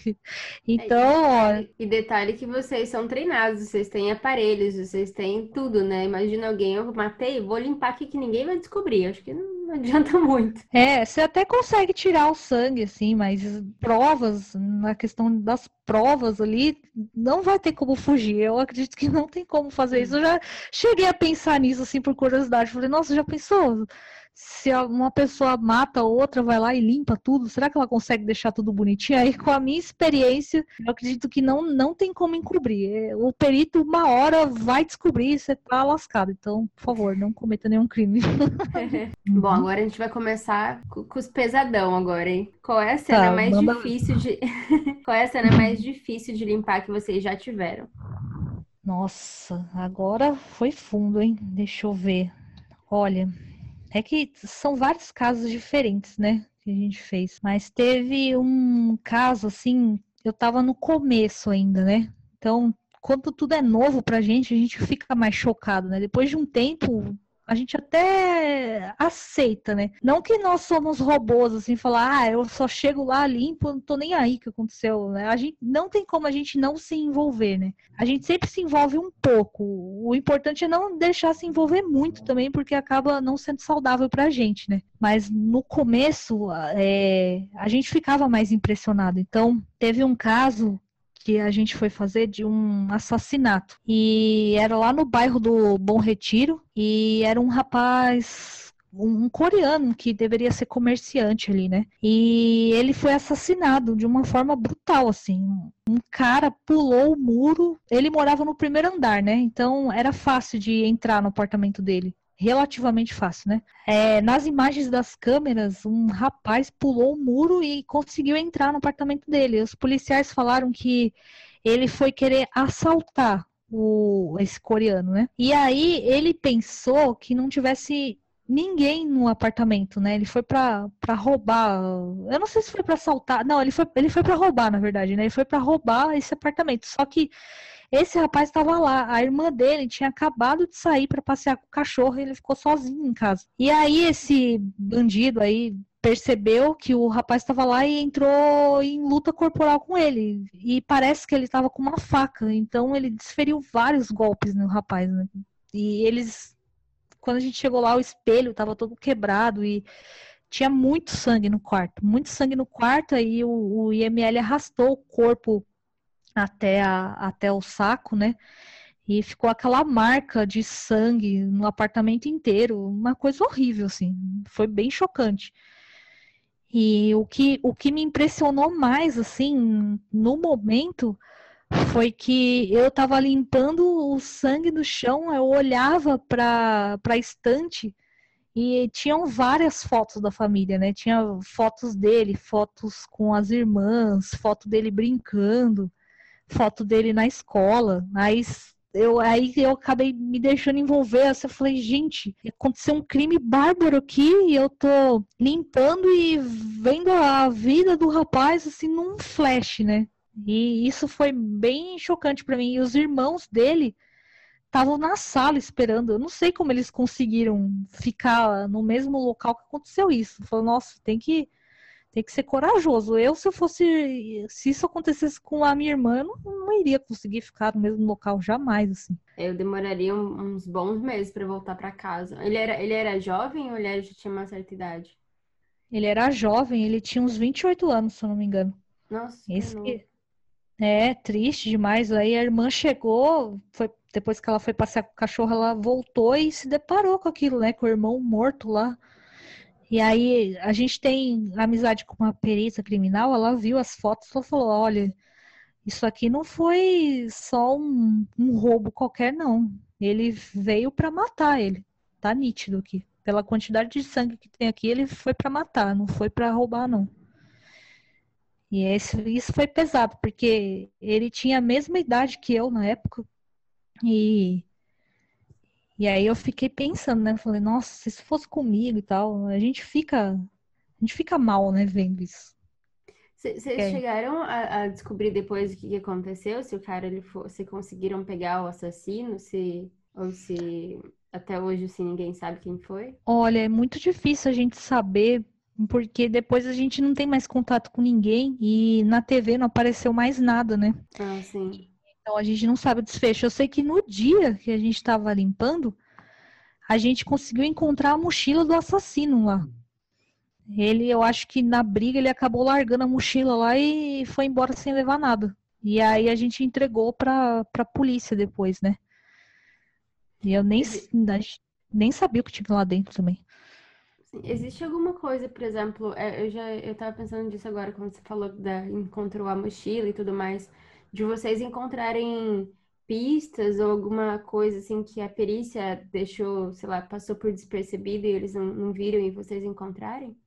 Então, é, e, detalhe, e detalhe que vocês são treinados, vocês têm aparelhos, vocês têm tudo, né? Imagina alguém, eu matei, vou limpar aqui que ninguém vai descobrir. Acho que não adianta muito. É, você até consegue tirar o sangue, assim, mas provas, na questão das provas ali, não vai ter como fugir. Eu acredito que não tem como fazer isso. Eu já cheguei a pensar nisso, assim, por curiosidade. Falei, nossa, já pensou? se uma pessoa mata outra, vai lá e limpa tudo, será que ela consegue deixar tudo bonitinho? Aí, com a minha experiência, eu acredito que não, não tem como encobrir. É, o perito, uma hora, vai descobrir e você tá lascado. Então, por favor, não cometa nenhum crime. Bom, agora a gente vai começar com os pesadão agora, hein? Qual é a cena tá, mais manda... difícil de. Qual é a cena mais difícil de limpar que vocês já tiveram? Nossa, agora foi fundo, hein? Deixa eu ver. Olha, é que são vários casos diferentes, né? Que a gente fez. Mas teve um caso, assim, eu tava no começo ainda, né? Então, quando tudo é novo pra gente, a gente fica mais chocado, né? Depois de um tempo, a gente até aceita, né? Não que nós somos robôs, assim, falar, ah, eu só chego lá, limpo, não tô nem aí que aconteceu, né? A gente não tem como a gente não se envolver, né? A gente sempre se envolve um pouco. O importante é não deixar se envolver muito também, porque acaba não sendo saudável pra gente, né? Mas no começo, é, a gente ficava mais impressionado. Então, teve um caso que a gente foi fazer de um assassinato. E era lá no bairro do Bom Retiro e era um rapaz um, coreano que deveria ser comerciante ali, né? E ele foi assassinado de uma forma brutal, assim. Um cara pulou o muro. Ele morava no primeiro andar, né? Então era fácil de entrar no apartamento dele relativamente fácil, né? É, nas imagens das câmeras, um rapaz pulou o muro e conseguiu entrar no apartamento dele. Os policiais falaram que ele foi querer assaltar o, esse coreano, né? E aí ele pensou que não tivesse ninguém no apartamento, né? Ele foi para roubar. Eu não sei se foi para assaltar. Não, ele foi ele foi para roubar, na verdade, né? Ele foi para roubar esse apartamento. Só que esse rapaz estava lá, a irmã dele tinha acabado de sair para passear com o cachorro e ele ficou sozinho em casa. E aí esse bandido aí percebeu que o rapaz estava lá e entrou em luta corporal com ele. E parece que ele estava com uma faca, então ele desferiu vários golpes no rapaz, né? E eles quando a gente chegou lá, o espelho estava todo quebrado e tinha muito sangue no quarto, muito sangue no quarto, aí o, o IML arrastou o corpo até, a, até o saco, né? E ficou aquela marca de sangue no apartamento inteiro, uma coisa horrível, assim. Foi bem chocante. E o que, o que me impressionou mais, assim, no momento, foi que eu estava limpando o sangue do chão, eu olhava para a estante e tinham várias fotos da família, né? Tinha fotos dele, fotos com as irmãs, foto dele brincando foto dele na escola. Aí eu, aí eu acabei me deixando envolver. Assim, eu falei, gente, aconteceu um crime bárbaro aqui e eu tô limpando e vendo a vida do rapaz assim num flash, né? E isso foi bem chocante para mim. E os irmãos dele estavam na sala esperando. Eu não sei como eles conseguiram ficar no mesmo local que aconteceu isso. Falei, nossa, tem que tem que ser corajoso. Eu, se eu fosse. Se isso acontecesse com a minha irmã, eu não, não iria conseguir ficar no mesmo local jamais, assim. Eu demoraria uns bons meses para voltar para casa. Ele era, ele era jovem ou ele já tinha uma certa idade? Ele era jovem, ele tinha uns 28 anos, se eu não me engano. Nossa, Esse que... É, triste demais. Aí a irmã chegou, foi, depois que ela foi passear com o cachorro, ela voltou e se deparou com aquilo, né? Com o irmão morto lá. E aí a gente tem amizade com uma perita criminal, ela viu as fotos e falou, olha, isso aqui não foi só um, um roubo qualquer, não. Ele veio para matar ele. Tá nítido aqui. Pela quantidade de sangue que tem aqui, ele foi para matar, não foi para roubar, não. E esse, isso foi pesado, porque ele tinha a mesma idade que eu na época. E e aí eu fiquei pensando, né? Falei, nossa, se isso fosse comigo e tal, a gente fica, a gente fica mal, né, vendo isso. Vocês é. chegaram a, a, descobrir depois o que, que, aconteceu? Se o cara ele for, se conseguiram pegar o assassino, se ou se até hoje se ninguém sabe quem foi? Olha, é muito difícil a gente saber, porque depois a gente não tem mais contato com ninguém e na TV não apareceu mais nada, né? Ah, sim. Então a gente não sabe o desfecho. Eu sei que no dia que a gente estava limpando, a gente conseguiu encontrar a mochila do assassino lá. Ele, eu acho que na briga ele acabou largando a mochila lá e foi embora sem levar nada. E aí a gente entregou para a polícia depois, né? E eu nem, nem sabia o que tinha lá dentro também. Existe alguma coisa, por exemplo, é, eu já eu tava pensando nisso agora quando você falou da encontrou a mochila e tudo mais de vocês encontrarem pistas ou alguma coisa assim que a perícia deixou, sei lá, passou por despercebido e eles não, não viram e vocês encontrarem?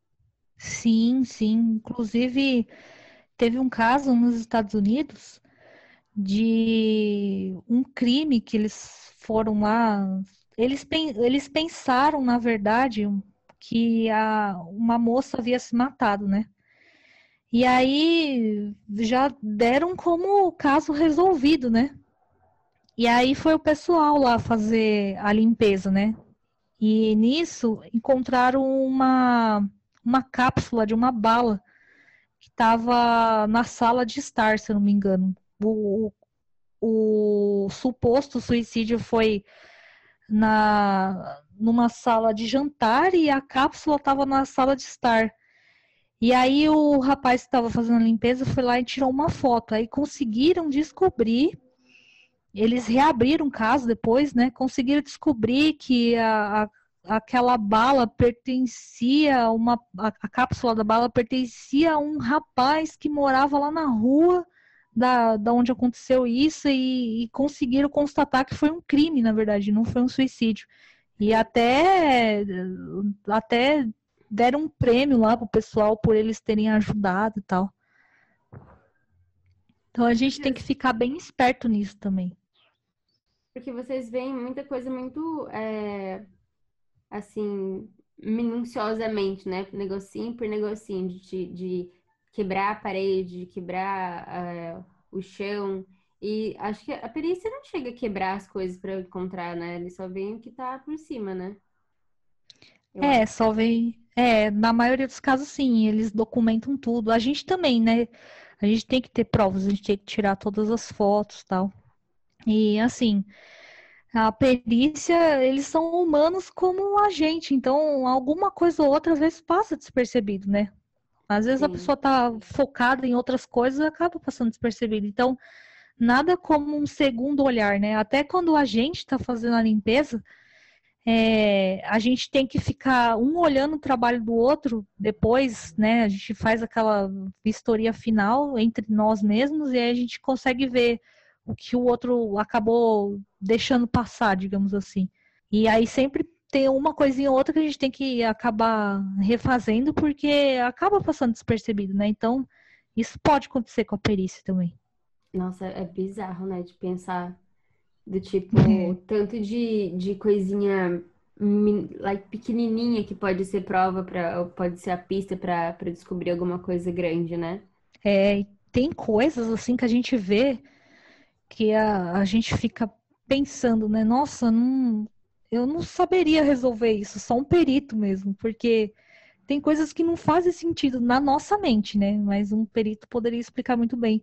Sim, sim. Inclusive, teve um caso nos Estados Unidos de um crime que eles foram lá. Eles, eles pensaram, na verdade, que a, uma moça havia se matado, né? E aí já deram como caso resolvido, né? E aí foi o pessoal lá fazer a limpeza, né? E nisso encontraram uma, uma cápsula de uma bala que estava na sala de estar, se eu não me engano. O, o, o suposto suicídio foi na numa sala de jantar e a cápsula estava na sala de estar. E aí o rapaz que estava fazendo a limpeza foi lá e tirou uma foto. Aí conseguiram descobrir, eles reabriram o caso depois, né? Conseguiram descobrir que a, a aquela bala pertencia, uma, a, a, cápsula da bala pertencia a um rapaz que morava lá na rua da, da onde aconteceu isso e, e conseguiram constatar que foi um crime, na verdade, não foi um suicídio. E até, até deram um prêmio lá pro pessoal por eles terem ajudado e tal. Então a gente tem que ficar bem esperto nisso também. Porque vocês veem muita coisa muito é, assim, minuciosamente, né? Negocinho por negocinho, de, de quebrar a parede, de quebrar uh, o chão. E acho que a perícia não chega a quebrar as coisas para encontrar, né? Ele só vem o que tá por cima, né? É, acho. só vem. É, na maioria dos casos, sim, eles documentam tudo. A gente também, né? A gente tem que ter provas, a gente tem que tirar todas as fotos tal. E assim, a perícia, eles são humanos como a gente, então alguma coisa ou outra às vezes passa despercebido, né? Às vezes Sim. a pessoa tá focada em outras coisas e acaba passando despercebido. Então, nada como um segundo olhar, né? Até quando a gente está fazendo a limpeza, é, a gente tem que ficar um olhando o trabalho do outro, depois, né? A gente faz aquela vistoria final entre nós mesmos e aí a gente consegue ver o que o outro acabou deixando passar, digamos assim. E aí sempre tem uma coisinha ou outra que a gente tem que acabar refazendo porque acaba passando despercebido, né? Então, isso pode acontecer com a perícia também. Nossa, é bizarro, né? De pensar do tipo, é. tanto de, de coisinha like, pequenininha que pode ser prova para pode ser a pista para descobrir alguma coisa grande, né? É, tem coisas assim que a gente vê que a, a gente fica pensando, né? Nossa, não, eu não saberia resolver isso, só um perito mesmo, porque tem coisas que não fazem sentido na nossa mente, né? Mas um perito poderia explicar muito bem.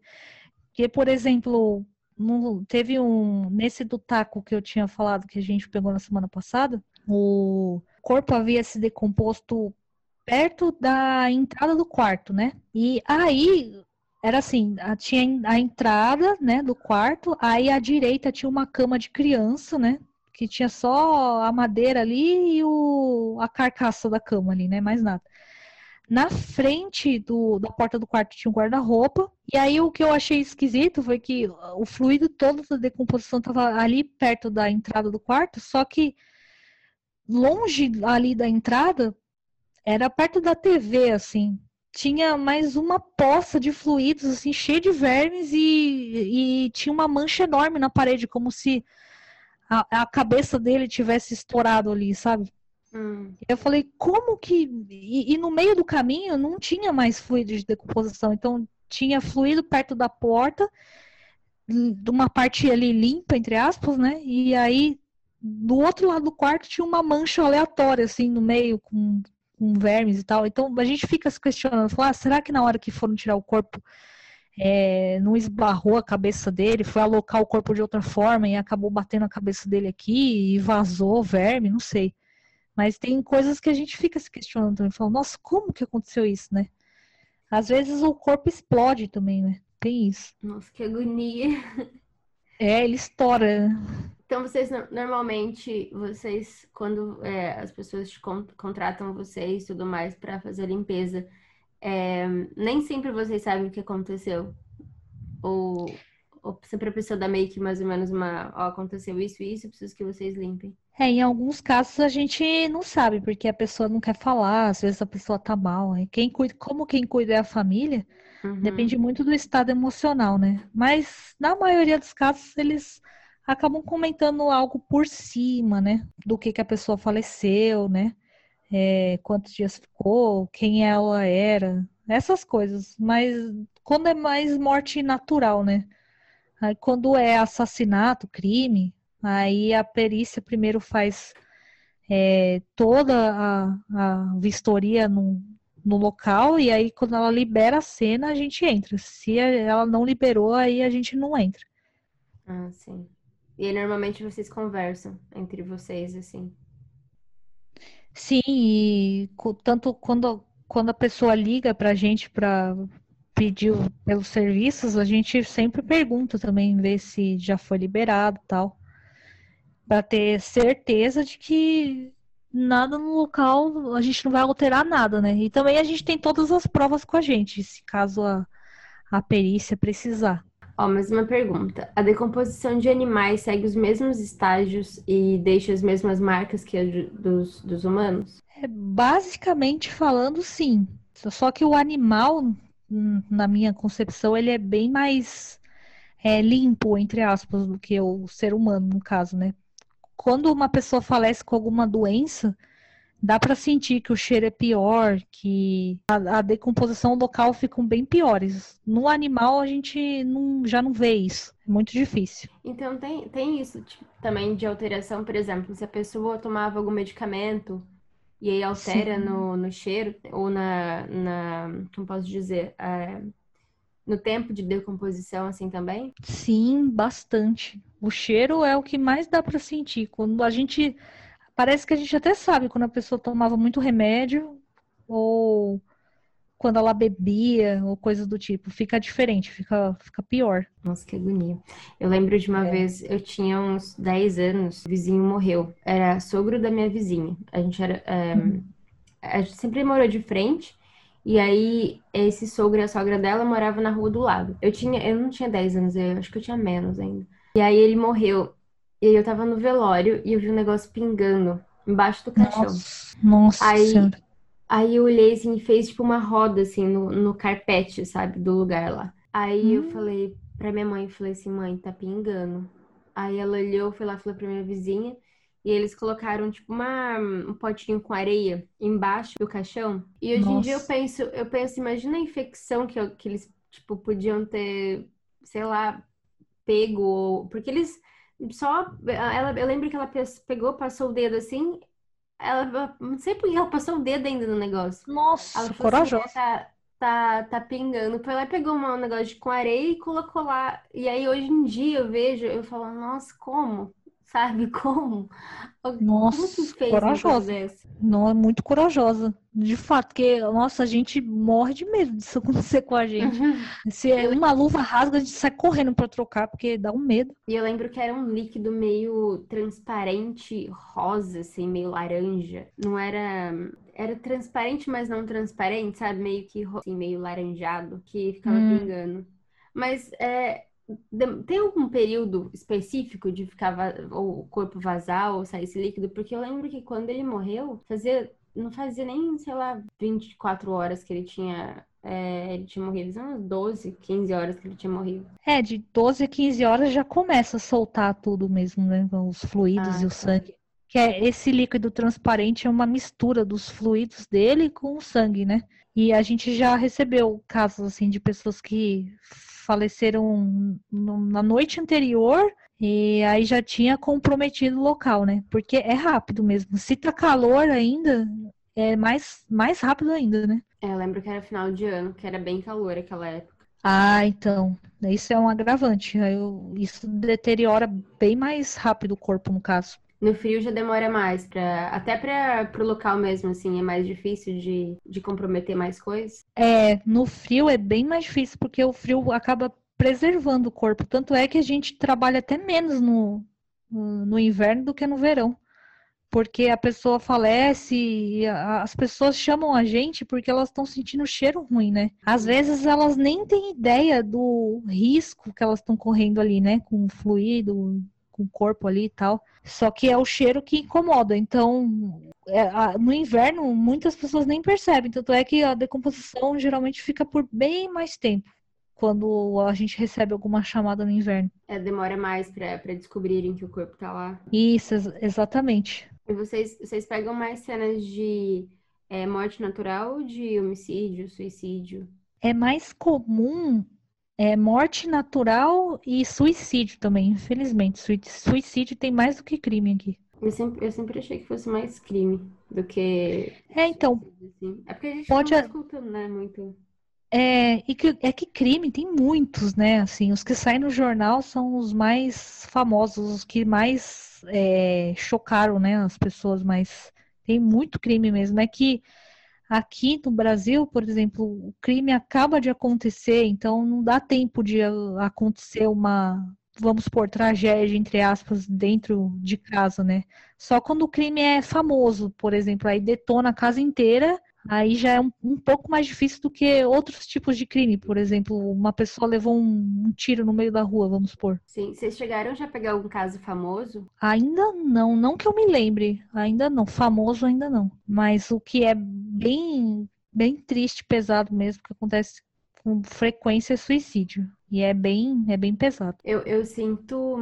Que, por exemplo, no, teve um. Nesse do taco que eu tinha falado que a gente pegou na semana passada, o corpo havia se decomposto perto da entrada do quarto, né? E aí era assim, tinha a entrada, né, do quarto, aí à direita tinha uma cama de criança, né, que tinha só a madeira ali e o, a carcaça da cama ali, né, mais nada. Na frente do, da porta do quarto tinha um guarda-roupa, e aí o que eu achei esquisito foi que o fluido todo da decomposição estava ali perto da entrada do quarto, só que longe ali da entrada era perto da TV, assim, tinha mais uma poça de fluidos, assim, cheia de vermes e, e tinha uma mancha enorme na parede, como se a, a cabeça dele tivesse estourado ali, sabe? Hum. Eu falei, como que. E, e, no meio do caminho não tinha mais fluido de decomposição, então tinha fluido perto da porta, de uma parte ali limpa, entre aspas, né? E aí do outro lado do quarto tinha uma mancha aleatória, assim, no meio, com com vermes e tal. Então a gente fica se questionando, fala, ah, será que na hora que foram tirar o corpo é, não esbarrou a cabeça dele, foi alocar o corpo de outra forma e acabou batendo a cabeça dele aqui e vazou verme, não sei. Mas tem coisas que a gente fica se questionando também, falando, nossa, como que aconteceu isso, né? Às vezes o corpo explode também, né? Tem isso. Nossa, que agonia. É, ele estoura. Então, vocês normalmente, vocês, quando é, as pessoas te contratam vocês e tudo mais para fazer a limpeza, é, nem sempre vocês sabem o que aconteceu. Ou sempre a pessoa dá meio que mais ou menos uma, ó, aconteceu isso e isso, preciso que vocês limpem. É, em alguns casos a gente não sabe, porque a pessoa não quer falar, às vezes a pessoa tá mal. Quem cuida, como quem cuida é a família, uhum. depende muito do estado emocional, né? Mas na maioria dos casos eles acabam comentando algo por cima, né? Do que, que a pessoa faleceu, né? É, quantos dias ficou, quem ela era, essas coisas. Mas quando é mais morte natural, né? Aí, quando é assassinato, crime, aí a perícia primeiro faz é, toda a, a vistoria no, no local e aí quando ela libera a cena a gente entra. Se ela não liberou, aí a gente não entra. Ah, sim. E aí, normalmente vocês conversam entre vocês, assim. Sim, e tanto quando quando a pessoa liga para a gente para pedir pelos serviços, a gente sempre pergunta também, ver se já foi liberado tal, para ter certeza de que nada no local, a gente não vai alterar nada, né? E também a gente tem todas as provas com a gente, se caso a, a perícia precisar. Ó, oh, mas uma pergunta. A decomposição de animais segue os mesmos estágios e deixa as mesmas marcas que a dos, dos humanos? É, basicamente falando, sim. Só que o animal, na minha concepção, ele é bem mais é, limpo, entre aspas, do que o ser humano, no caso, né? quando uma pessoa falece com alguma doença, dá para sentir que o cheiro é pior, que a, a, decomposição local ficam bem piores. No animal a gente não, já não vê isso, é muito difícil. Então tem, tem isso tipo, também de alteração, por exemplo, se a pessoa tomava algum medicamento e aí altera no, no cheiro ou na, na como posso dizer, é, no tempo de decomposição assim também? Sim, bastante. O cheiro é o que mais dá para sentir. Quando a gente parece que a gente até sabe quando a pessoa tomava muito remédio ou quando ela bebia ou coisa do tipo, fica diferente, fica, fica pior. Nossa, que agonia. Eu lembro de uma é. vez, eu tinha uns 10 anos, o vizinho morreu. Era sogro da minha vizinha. A gente era. É, uhum. A gente sempre morou de frente. E aí, esse sogro e a sogra dela moravam na rua do lado. Eu tinha, eu não tinha 10 anos, eu acho que eu tinha menos ainda. E aí ele morreu. E aí eu tava no velório e eu vi um negócio pingando embaixo do caixão. Nossa, nossa aí, aí eu olhei assim e fez tipo uma roda assim no, no carpete, sabe, do lugar lá. Aí hum. eu falei pra minha mãe, falei assim, mãe, tá pingando. Aí ela olhou, foi lá, falou pra minha vizinha. E eles colocaram, tipo, uma, um potinho com areia embaixo do caixão. E hoje Nossa. em dia eu penso, eu penso, imagina a infecção que, que eles, tipo, podiam ter, sei lá, pego. Porque eles só. Ela, eu lembro que ela pegou, passou o dedo assim. Ela, não sei por que ela passou o dedo ainda no negócio. Nossa, ela corajosa. Assim, tá, tá, tá pingando. Foi lá, pegou um negócio com areia e colocou lá. E aí hoje em dia eu vejo, eu falo, nossa, como? Sabe como? Nossa, corajosa. Não, é muito corajosa. De fato, porque, nossa, a gente morre de medo disso acontecer com a gente. Uhum. Se é uma luva rasga, a gente sai correndo para trocar, porque dá um medo. E eu lembro que era um líquido meio transparente, rosa, assim, meio laranja. Não era. Era transparente, mas não transparente, sabe? Meio que assim, meio laranjado, que ficava hum. pingando. Mas é, tem algum período específico de ficar o corpo vazar ou sair esse líquido? Porque eu lembro que quando ele morreu, fazia não fazia nem, sei lá, 24 horas que ele tinha é, ele tinha morrido, umas 12, 15 horas que ele tinha morrido. É, de 12 a 15 horas já começa a soltar tudo mesmo, né? Os fluidos ah, e o tá. sangue. Que é esse líquido transparente é uma mistura dos fluidos dele com o sangue, né? E a gente já recebeu casos assim de pessoas que faleceram na noite anterior e aí já tinha comprometido o local, né? Porque é rápido mesmo. Se tá calor ainda, é mais, mais rápido ainda, né? É, eu lembro que era final de ano, que era bem calor aquela época. Ah, então. Isso é um agravante. Isso deteriora bem mais rápido o corpo, no caso. No frio já demora mais, pra, até para o local mesmo, assim, é mais difícil de, de comprometer mais coisas? É, no frio é bem mais difícil, porque o frio acaba preservando o corpo. Tanto é que a gente trabalha até menos no, no inverno do que no verão. Porque a pessoa falece as pessoas chamam a gente porque elas estão sentindo cheiro ruim, né? Às vezes elas nem têm ideia do risco que elas estão correndo ali, né? Com o fluido, com o corpo ali e tal. Só que é o cheiro que incomoda. Então, é, a, no inverno, muitas pessoas nem percebem. Tanto é que a decomposição geralmente fica por bem mais tempo. Quando a gente recebe alguma chamada no inverno. É, demora mais para descobrirem que o corpo tá lá. Isso, ex exatamente. E vocês, vocês pegam mais cenas de é, morte natural ou de homicídio, suicídio? É mais comum é morte natural e suicídio também, infelizmente. Suicídio tem mais do que crime aqui. Eu sempre, eu sempre achei que fosse mais crime do que. É, então. Assim. É porque a gente pode... não tá escutando, né? Muito. É, e que, é que crime tem muitos, né? Assim, os que saem no jornal são os mais famosos, os que mais é, chocaram, né? As pessoas, mas tem muito crime mesmo. É que Aqui no Brasil, por exemplo, o crime acaba de acontecer, então não dá tempo de acontecer uma, vamos por tragédia, entre aspas, dentro de casa, né? Só quando o crime é famoso, por exemplo, aí detona a casa inteira aí já é um, um, pouco mais difícil do que outros tipos de crime. Por exemplo, uma pessoa levou um, um, tiro no meio da rua, vamos supor. Sim, vocês chegaram já a pegar algum caso famoso? Ainda não, não que eu me lembre, ainda não. Famoso ainda não. Mas o que é bem, bem triste, pesado mesmo, que acontece com frequência é suicídio. E é bem, é bem pesado. Eu, eu sinto,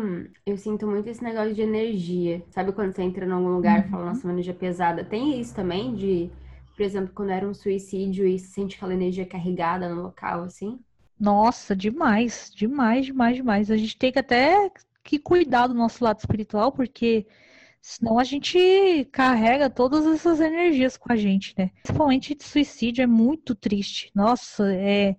eu sinto muito esse negócio de energia. Sabe quando você entra em algum lugar uhum. e fala, nossa, uma energia pesada? Tem isso também de por exemplo, quando era um suicídio e se sente aquela energia carregada no local, assim? Nossa, demais, demais, demais, demais. A gente tem que até que cuidar do nosso lado espiritual, porque senão a gente carrega todas essas energias com a gente, né? Principalmente de suicídio é muito triste. Nossa, é,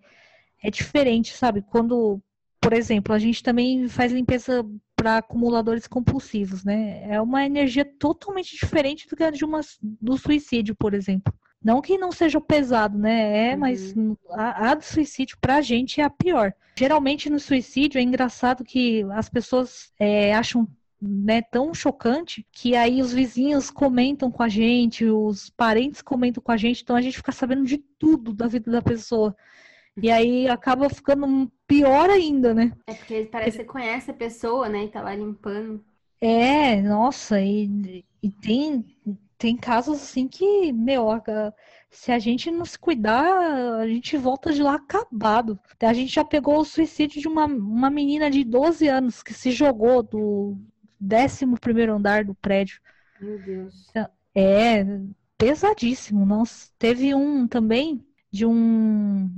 é diferente, sabe? Quando, por exemplo, a gente também faz limpeza para acumuladores compulsivos, né? É uma energia totalmente diferente do que a de uma, do suicídio, por exemplo. Não que não seja pesado, né? É, uhum. mas a, a do suicídio pra gente é a pior. Geralmente no suicídio é engraçado que as pessoas é, acham né, tão chocante que aí os vizinhos comentam com a gente, os parentes comentam com a gente, então a gente fica sabendo de tudo da vida da pessoa. E aí acaba ficando pior ainda, né? É porque parece que conhece a pessoa, né? E tá lá limpando. É, nossa, e, e tem tem casos assim que, meu, se a gente não se cuidar, a gente volta de lá acabado. A gente já pegou o suicídio de uma, uma menina de 12 anos que se jogou do 11 andar do prédio. Meu Deus. É pesadíssimo. Nós teve um também de um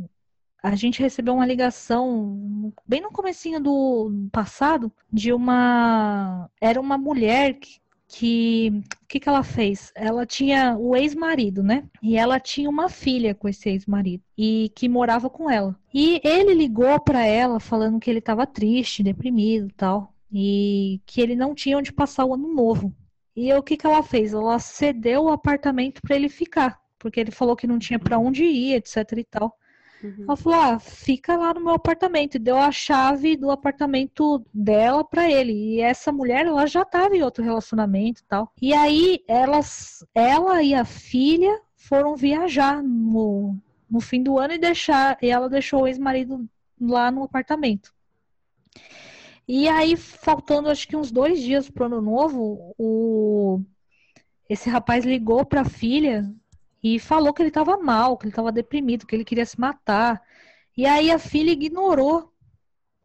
a gente recebeu uma ligação bem no comecinho do passado de uma era uma mulher que que o que, que ela fez? Ela tinha o ex-marido, né? E ela tinha uma filha com esse ex-marido e que morava com ela. E ele ligou para ela falando que ele estava triste, deprimido, tal, e que ele não tinha onde passar o ano novo. E o que, que ela fez? Ela cedeu o apartamento para ele ficar, porque ele falou que não tinha para onde ir, etc e tal. Uhum. Ela falou: ah, fica lá no meu apartamento. E deu a chave do apartamento dela para ele. E essa mulher, ela já estava em outro relacionamento e tal. E aí, elas, ela e a filha foram viajar no, no fim do ano e deixar. E ela deixou o ex-marido lá no apartamento. E aí, faltando acho que uns dois dias pro ano novo, o... esse rapaz ligou para a filha e falou que ele estava mal, que ele estava deprimido, que ele queria se matar. E aí a filha ignorou,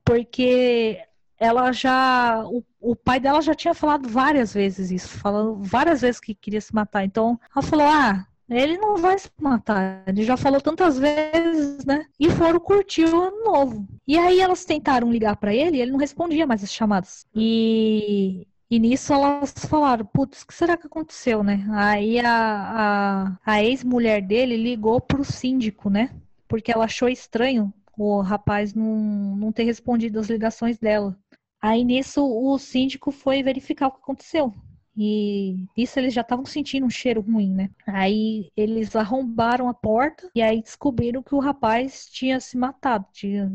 porque ela já. O, o pai dela já tinha falado várias vezes isso, falando várias vezes que queria se matar. Então ela falou: ah, ele não vai se matar. Ele já falou tantas vezes, né? E foram curtir o ano novo. E aí elas tentaram ligar para ele ele não respondia mais as chamadas. E e nisso elas falaram, putz, o que será que aconteceu, né? Aí a, a, a ex-mulher dele ligou pro síndico, né? Porque ela achou estranho o rapaz não, não ter respondido as ligações dela. Aí nisso o síndico foi verificar o que aconteceu. E isso eles já estavam sentindo um cheiro ruim, né? Aí eles arrombaram a porta e aí descobriram que o rapaz tinha se matado. Tinha...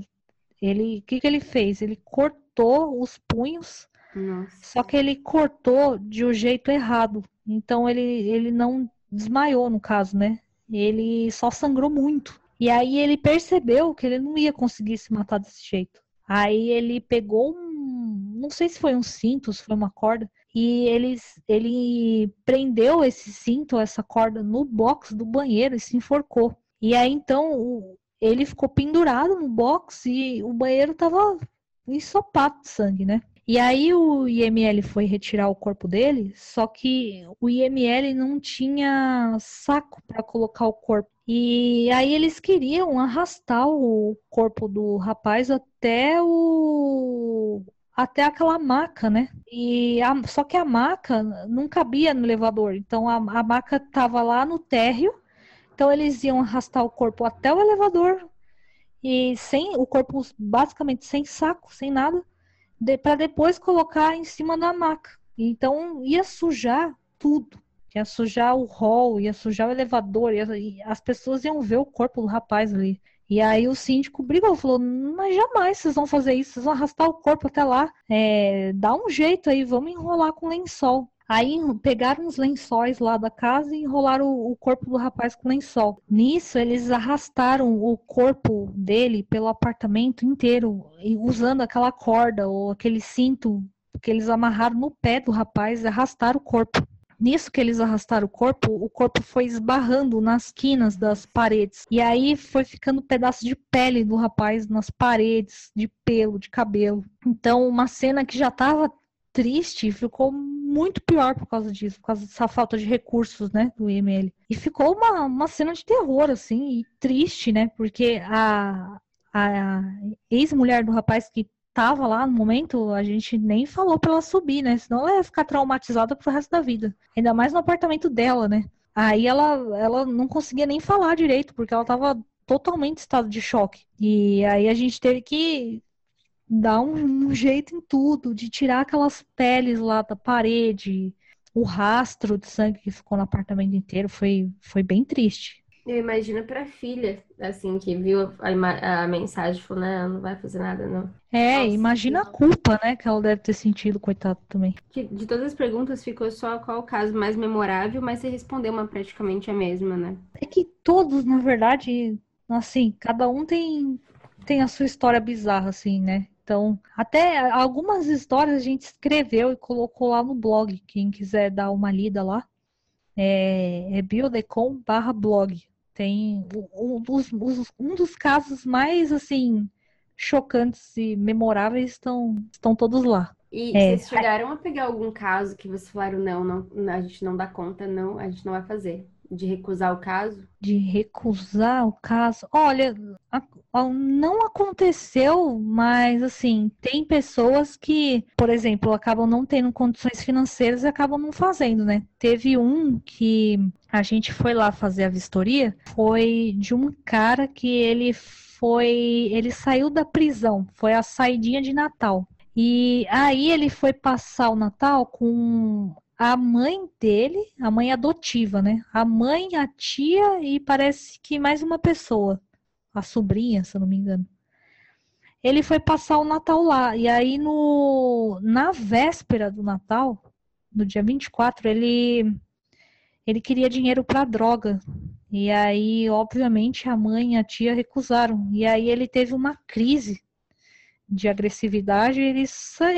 Ele, o que, que ele fez? Ele cortou os punhos nossa. Só que ele cortou de um jeito errado. Então ele, ele não desmaiou, no caso, né? Ele só sangrou muito. E aí ele percebeu que ele não ia conseguir se matar desse jeito. Aí ele pegou um. Não sei se foi um cinto, se foi uma corda. E ele, ele prendeu esse cinto, essa corda, no box do banheiro e se enforcou. E aí então ele ficou pendurado no box e o banheiro tava ensopado de sangue, né? E aí o IML foi retirar o corpo dele, só que o IML não tinha saco para colocar o corpo. E aí eles queriam arrastar o corpo do rapaz até o até aquela maca, né? E a... só que a maca não cabia no elevador, então a, a maca tava lá no térreo. Então eles iam arrastar o corpo até o elevador e sem o corpo basicamente sem saco, sem nada de, para depois colocar em cima da maca. Então ia sujar tudo. ia sujar o hall, ia sujar o elevador, ia, e as pessoas iam ver o corpo do rapaz ali. E aí o síndico brigou, falou, mas jamais vocês vão fazer isso, vocês vão arrastar o corpo até lá. É, dá um jeito aí, vamos enrolar com lençol. Aí pegaram os lençóis lá da casa e enrolaram o, o corpo do rapaz com lençol. Nisso, eles arrastaram o corpo dele pelo apartamento inteiro, usando aquela corda ou aquele cinto que eles amarraram no pé do rapaz e arrastaram o corpo. Nisso que eles arrastaram o corpo, o corpo foi esbarrando nas quinas das paredes. E aí foi ficando pedaço de pele do rapaz nas paredes, de pelo, de cabelo. Então, uma cena que já estava triste ficou muito pior por causa disso, por causa dessa falta de recursos, né, do IML. E ficou uma, uma cena de terror, assim, e triste, né, porque a, a ex-mulher do rapaz que tava lá no momento, a gente nem falou pra ela subir, né? Senão ela ia ficar traumatizada pro resto da vida. Ainda mais no apartamento dela, né? Aí ela, ela não conseguia nem falar direito, porque ela tava totalmente em estado de choque. E aí a gente teve que dar um, um jeito em tudo, de tirar aquelas peles lá da parede, o rastro de sangue que ficou no apartamento inteiro. Foi, foi bem triste. Eu imagino pra filha, assim, que viu a, a mensagem e falou, né, não vai fazer nada, não. É, Nossa, imagina a culpa, né, que ela deve ter sentido, coitado também. De, de, todas as perguntas, ficou só qual o caso mais memorável, mas você respondeu uma praticamente a mesma, né? É que todos, na verdade, assim, cada um tem, tem a sua história bizarra, assim, né? Então, até algumas histórias a gente escreveu e colocou lá no blog. Quem quiser dar uma lida lá, é, é biodecom barra blog tem um dos, um dos casos mais assim chocantes e memoráveis estão, estão todos lá. E é, vocês chegaram a pegar algum caso que vocês falaram, não, não, a gente não dá conta, não, a gente não vai fazer? De recusar o caso? De recusar o caso? Olha, não aconteceu, mas assim, tem pessoas que, por exemplo, acabam não tendo condições financeiras e acabam não fazendo, né? Teve um que a gente foi lá fazer a vistoria, foi de um cara que ele foi, ele saiu da prisão, foi a saidinha de Natal. E aí ele foi passar o Natal com a mãe dele, a mãe adotiva, né? A mãe, a tia e parece que mais uma pessoa, a sobrinha, se eu não me engano. Ele foi passar o Natal lá. E aí, no, na véspera do Natal, no dia 24, ele, ele queria dinheiro para droga. E aí, obviamente, a mãe e a tia recusaram. E aí ele teve uma crise de agressividade. Ele,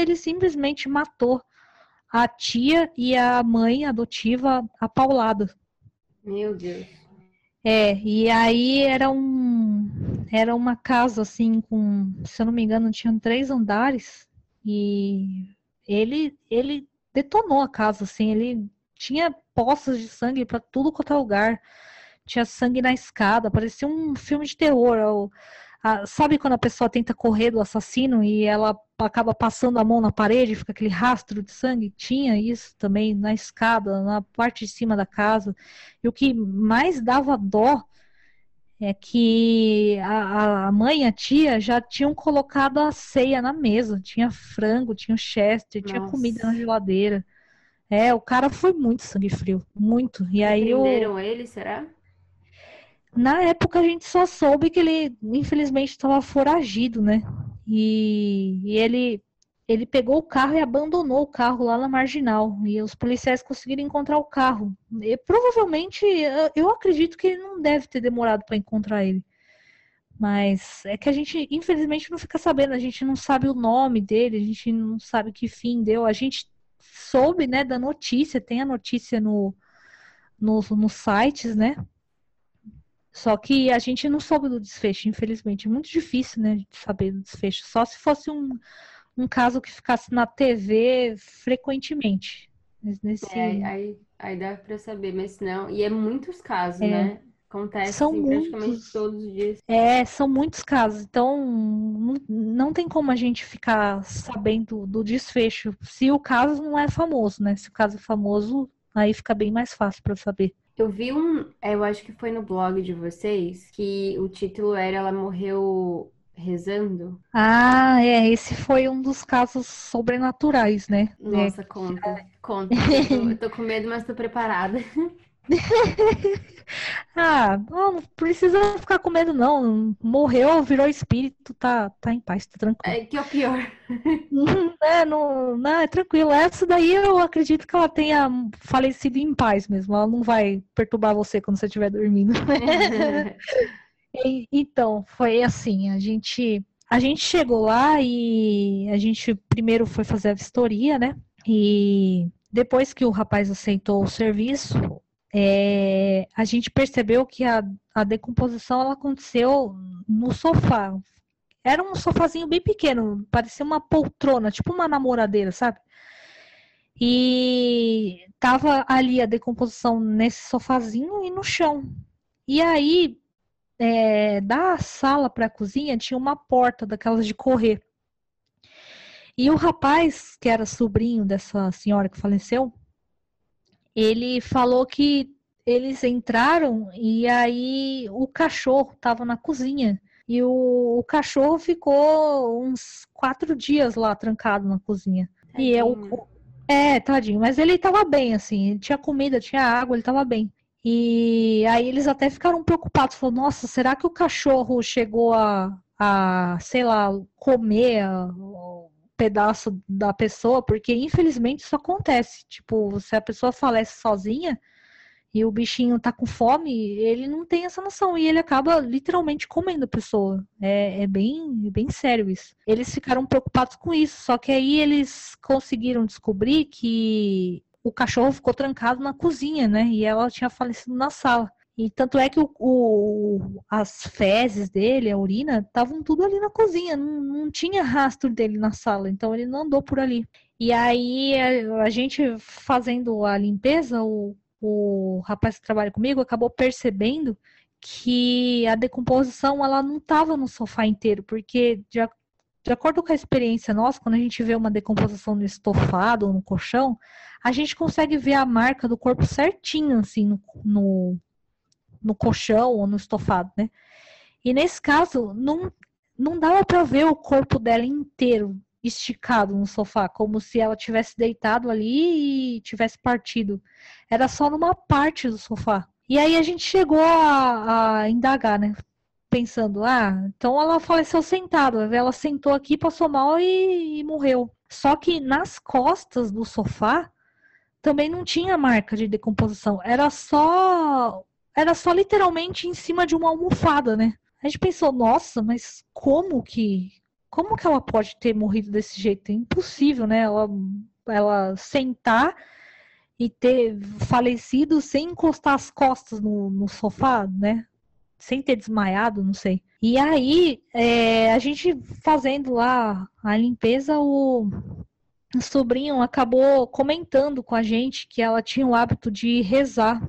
ele simplesmente matou a tia e a mãe adotiva a paulada. Meu Deus. É, e aí era um era uma casa assim com, se eu não me engano, tinham três andares e ele ele detonou a casa assim, ele tinha poças de sangue para tudo quanto é lugar. Tinha sangue na escada, parecia um filme de terror. Ah, sabe quando a pessoa tenta correr do assassino e ela acaba passando a mão na parede, fica aquele rastro de sangue? Tinha isso também na escada, na parte de cima da casa. E o que mais dava dó é que a, a mãe e a tia já tinham colocado a ceia na mesa. Tinha frango, tinha chester, Nossa. tinha comida na geladeira. É, o cara foi muito sangue frio, muito. E aí Prenderam ele, será? Na época a gente só soube que ele, infelizmente, estava foragido, né? E, e, ele, ele pegou o carro e abandonou o carro lá na marginal. E os policiais conseguiram encontrar o carro. E, provavelmente, eu acredito que ele não deve ter demorado para encontrar ele. Mas é que a gente, infelizmente, não fica sabendo. A gente não sabe o nome dele, a gente não sabe que fim deu. A gente soube, né, da notícia, tem a notícia no, no, nos sites, né? Só que a gente não soube do desfecho, infelizmente. É muito difícil, né, de saber do desfecho. Só se fosse um, um caso que ficasse na TV frequentemente. Nesse... É, aí, aí dá para saber, mas não. E é muitos casos, é. né? Acontece são assim, muitos, praticamente todos os dias. É, são muitos casos. Então, não, não tem como a gente ficar sabendo do desfecho se o caso não é famoso, né? Se o caso é famoso, aí fica bem mais fácil para saber. Eu vi um, eu acho que foi no blog de vocês, que o título era Ela Morreu rezando? Ah, é, esse foi um dos casos sobrenaturais, né? Nossa, é. conta, conta. Eu tô, eu tô com medo, mas tô preparada. ah, não, precisa ficar com medo, não. Morreu, virou espírito, tá, tá em paz, tá tranquilo. É que é o pior. É, não, não, é tranquilo. Essa daí eu acredito que ela tenha falecido em paz mesmo. Ela não vai perturbar você quando você estiver dormindo. então, foi assim, a gente. A gente chegou lá e a gente primeiro foi fazer a vistoria, né? E depois que o rapaz aceitou o serviço, é, a gente percebeu que a, a decomposição ela aconteceu no sofá. Era um sofazinho bem pequeno, parecia uma poltrona, tipo uma namoradeira, sabe? E tava ali a decomposição nesse sofazinho e no chão. E aí, é, da sala para a cozinha tinha uma porta daquelas de correr. E o rapaz, que era sobrinho dessa senhora que faleceu, ele falou que eles entraram e aí o cachorro estava na cozinha. E o, o, cachorro ficou uns quatro dias lá trancado na cozinha. Tadinho. E eu. É, tadinho. Mas ele estava bem, assim. Tinha comida, tinha água, ele estava bem. E aí eles até ficaram preocupados. Falaram, nossa, será que o cachorro chegou a, a sei lá, comer pedaço da pessoa, porque infelizmente isso acontece. Tipo, se a pessoa falece sozinha e o bichinho tá com fome, ele não tem essa noção e ele acaba literalmente comendo a pessoa. É, é bem, é bem sério isso. Eles ficaram preocupados com isso, só que aí eles conseguiram descobrir que o cachorro ficou trancado na cozinha, né? E ela tinha falecido na sala. E tanto é que o, o, as fezes dele, a urina, estavam tudo ali na cozinha, não, não, tinha rastro dele na sala, então ele não andou por ali. E aí a, a gente fazendo a limpeza, o, o rapaz que trabalha comigo acabou percebendo que a decomposição ela não estava no sofá inteiro, porque de, de acordo com a experiência nossa, quando a gente vê uma decomposição no estofado ou no colchão, a gente consegue ver a marca do corpo certinho, assim, no, no no colchão ou no estofado, né? E nesse caso, não, não dava para ver o corpo dela inteiro esticado no sofá, como se ela tivesse deitado ali e tivesse partido. Era só numa parte do sofá. E aí a gente chegou a, a indagar, né? Pensando, ah, então ela faleceu sentada. Ela sentou aqui, passou mal e, e morreu. Só que nas costas do sofá também não tinha marca de decomposição. Era só era só literalmente em cima de uma almofada, né? A gente pensou, nossa, mas como que. Como que ela pode ter morrido desse jeito? É impossível, né? Ela, ela sentar e ter falecido sem encostar as costas no, no sofá, né? Sem ter desmaiado, não sei. E aí, é, a gente fazendo lá a limpeza, o, o sobrinho acabou comentando com a gente que ela tinha o hábito de rezar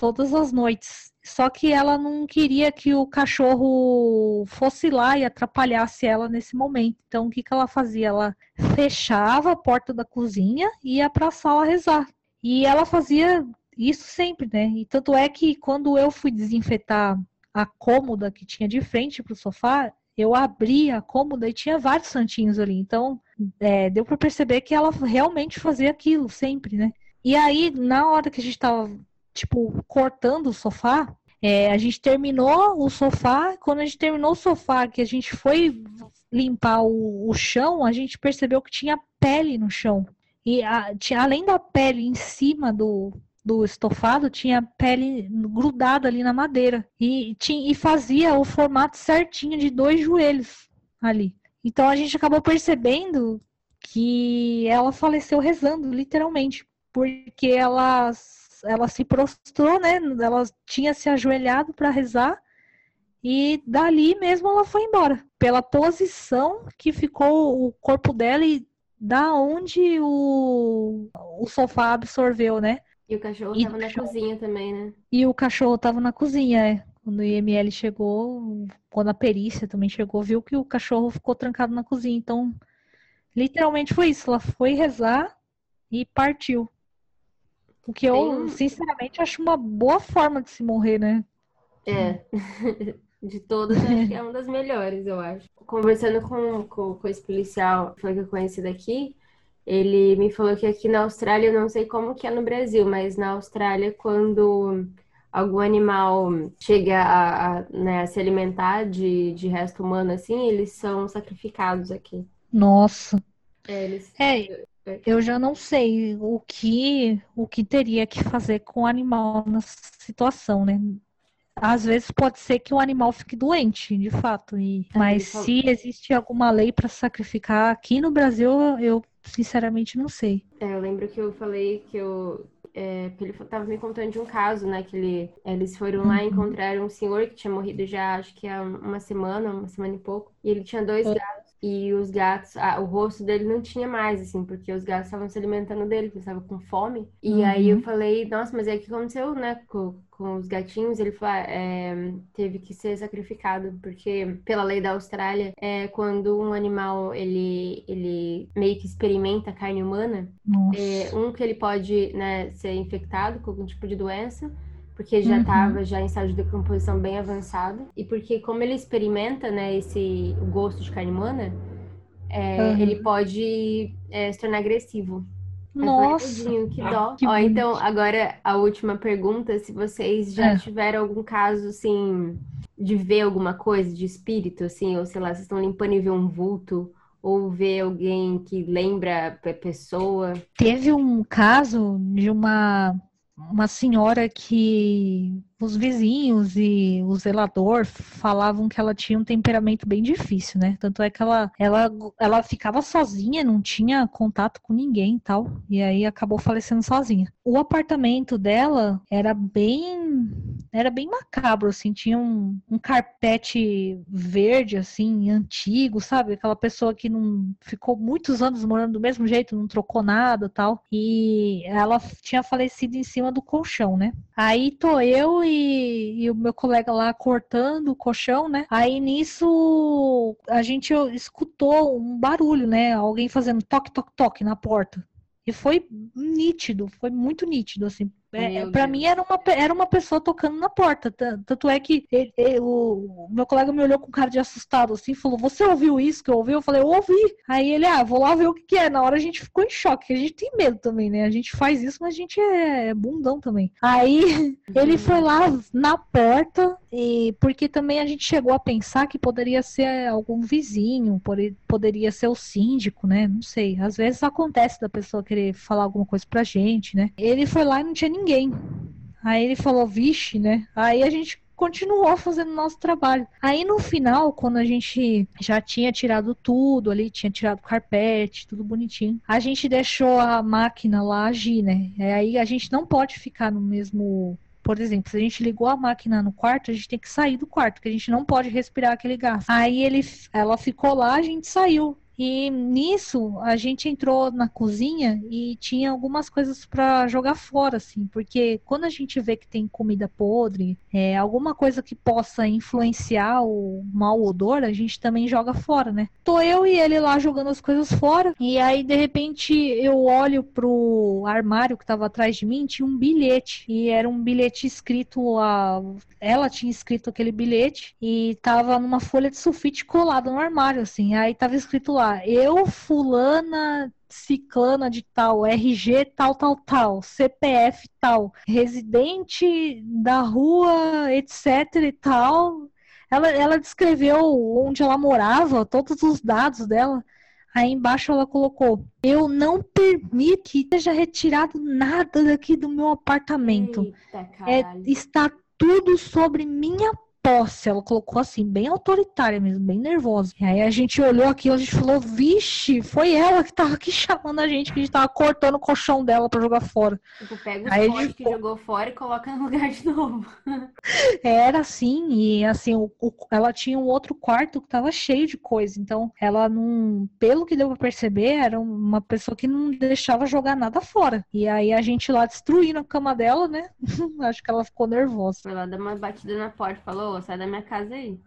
todas as noites. Só que ela não queria que o cachorro fosse lá e atrapalhasse ela nesse momento. Então, o que, que ela fazia? Ela fechava a porta da cozinha e ia para a sala rezar. E ela fazia isso sempre, né? E tanto é que quando eu fui desinfetar a cômoda que tinha de frente para o sofá, eu abri a cômoda e tinha vários santinhos ali. Então, é, deu para perceber que ela realmente fazia aquilo sempre, né? E aí, na hora que a gente estava tipo, cortando o sofá. É, a gente terminou o sofá. Quando a gente terminou o sofá, que a gente foi limpar o, o chão, a gente percebeu que tinha pele no chão. E a, tinha, além da pele em cima do, do estofado, tinha pele grudada ali na madeira. E, tinha, e fazia o formato certinho de dois joelhos ali. Então a gente acabou percebendo que ela faleceu rezando, literalmente. Porque elas ela se prostrou, né? Ela tinha se ajoelhado para rezar e dali mesmo ela foi embora. Pela posição que ficou o corpo dela e da onde o, o sofá absorveu, né? E o cachorro estava na cachorro... cozinha também, né? E o cachorro estava na cozinha, é. Quando o IML chegou, quando a perícia também chegou, viu que o cachorro ficou trancado na cozinha. Então, literalmente foi isso. Ela foi rezar e partiu. O que eu, sinceramente, acho uma boa forma de se morrer, né? É. De todas, acho que é uma das melhores, eu acho. Conversando com, com, com esse policial foi que eu conheci daqui, ele me falou que aqui na Austrália, eu não sei como que é no Brasil, mas na Austrália, quando algum animal chega a, a, né, a se alimentar de, de resto humano, assim, eles são sacrificados aqui. Nossa. É, eles... É, eu já não sei o que o que teria que fazer com o animal nessa situação, né? Às vezes pode ser que o animal fique doente, de fato. E... É, mas se existe alguma lei para sacrificar aqui no Brasil, eu sinceramente não sei. É, eu lembro que eu falei que eu é, ele estava me contando de um caso, né? Que ele, eles foram lá e uhum. encontraram um senhor que tinha morrido já, acho que há uma semana, uma semana e pouco. E ele tinha dois é. gatos. E os gatos, ah, o rosto dele não tinha mais, assim, porque os gatos estavam se alimentando dele, porque estavam com fome. E uhum. aí eu falei, nossa, mas é o que aconteceu, né, com, com os gatinhos? Ele falou, ah, é, teve que ser sacrificado, porque pela lei da Austrália, é, quando um animal, ele, ele meio que experimenta carne humana, é, um que ele pode, né, ser infectado com algum tipo de doença, porque já estava uhum. já em estágio de decomposição bem avançado e porque como ele experimenta né esse o gosto de carne humana é, uhum. ele pode é, se tornar agressivo nossa que dó que Ó, então agora a última pergunta se vocês já é. tiveram algum caso assim de ver alguma coisa de espírito assim ou sei lá vocês estão limpando e ver um vulto ou ver alguém que lembra a pessoa teve um caso de uma uma senhora que os vizinhos e o zelador falavam que ela tinha um temperamento bem difícil, né? Tanto é que ela, ela, ela ficava sozinha, não tinha contato com ninguém e tal, e aí acabou falecendo sozinha. O apartamento dela era bem era bem macabro, assim, tinha um, um carpete verde, assim, antigo, sabe? Aquela pessoa que não ficou muitos anos morando do mesmo jeito, não trocou nada tal, e ela tinha falecido em cima do colchão, né? Aí tô eu e, e, o meu colega lá cortando o colchão, né? Aí nisso a gente escutou um barulho, né? Alguém fazendo toque, toque, toque na porta. E foi nítido, foi muito nítido, assim. É, para mim era uma, era uma pessoa tocando na porta. Tanto é que ele, ele, o, meu colega me olhou com cara de assustado assim, falou: Você ouviu isso que eu ouvi? Eu falei: Eu ouvi. Aí ele, ah, vou lá ver o que, que é. Na hora a gente ficou em choque, a gente tem medo também, né? A gente faz isso, mas a gente é, é bundão também. Aí ele foi lá na porta, e porque também a gente chegou a pensar que poderia ser algum vizinho, poderia ser o síndico, né? Não sei. Às vezes acontece da pessoa querer falar alguma coisa pra gente, né? Ele foi lá e não tinha ninguém ninguém. Aí ele falou, vixe, né? Aí a gente continuou fazendo nosso trabalho. Aí no final, quando a gente já tinha tirado tudo ali, tinha tirado o carpete, tudo bonitinho, a gente deixou a máquina lá agir, né? Aí a gente não pode ficar no mesmo. Por exemplo, se a gente ligou a máquina no quarto, a gente tem que sair do quarto, porque a gente não pode respirar aquele gás. Aí ele, ela ficou lá, a gente saiu. E nisso a gente entrou na cozinha e tinha algumas coisas para jogar fora, assim, porque quando a gente vê que tem comida podre, é, alguma coisa que possa influenciar o mau odor, a gente também joga fora, né? Tô eu e ele lá jogando as coisas fora, e aí de repente eu olho pro armário que tava atrás de mim, tinha um bilhete, e era um bilhete escrito a. Ela tinha escrito aquele bilhete e tava numa folha de sulfite colada no armário, assim, aí tava escrito lá eu, fulana, ciclana de tal, RG tal, tal, tal, CPF tal, residente da rua, etc e tal. Ela, ela descreveu onde ela morava, todos os dados dela. Aí embaixo ela colocou: Eu não permito que seja retirado nada daqui do meu apartamento. Eita, é, está tudo sobre minha posse, ela colocou assim, bem autoritária mesmo, bem nervosa. E aí a gente olhou aquilo, a gente falou, vixe, foi ela que tava aqui chamando a gente, que a gente tava cortando o colchão dela para jogar fora. Tipo, pega os aí gente... que jogou fora e coloca no lugar de novo. Era assim, e assim, o, o, ela tinha um outro quarto que tava cheio de coisa, então ela não, pelo que deu pra perceber, era uma pessoa que não deixava jogar nada fora. E aí a gente lá destruindo a cama dela, né? Acho que ela ficou nervosa. Foi lá dar uma batida na porta, falou, falou, sai da minha casa aí.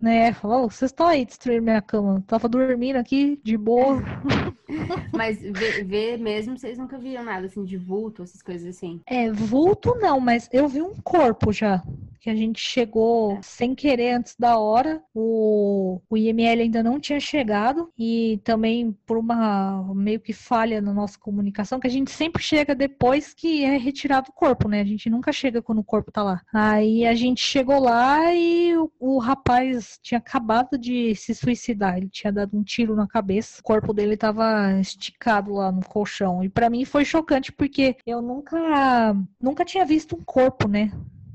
Né, falou, vocês estão aí destruindo minha cama. Tava dormindo aqui, de boa. mas ver, ver, mesmo, vocês nunca viram nada assim de vulto, essas coisas assim? É, vulto não, mas eu vi um corpo já. que a gente chegou sem querer antes da hora. O, o IML ainda não tinha chegado e também por uma meio que falha na nossa comunicação, que a gente sempre chega depois que é retirado o corpo, né? A gente nunca chega quando o corpo tá lá. Aí a gente chegou lá e o, o rapaz tinha acabado de se suicidar. Ele tinha dado um tiro na cabeça. O corpo dele tava esticado lá no colchão. E para mim foi chocante porque eu nunca nunca tinha visto um corpo, né?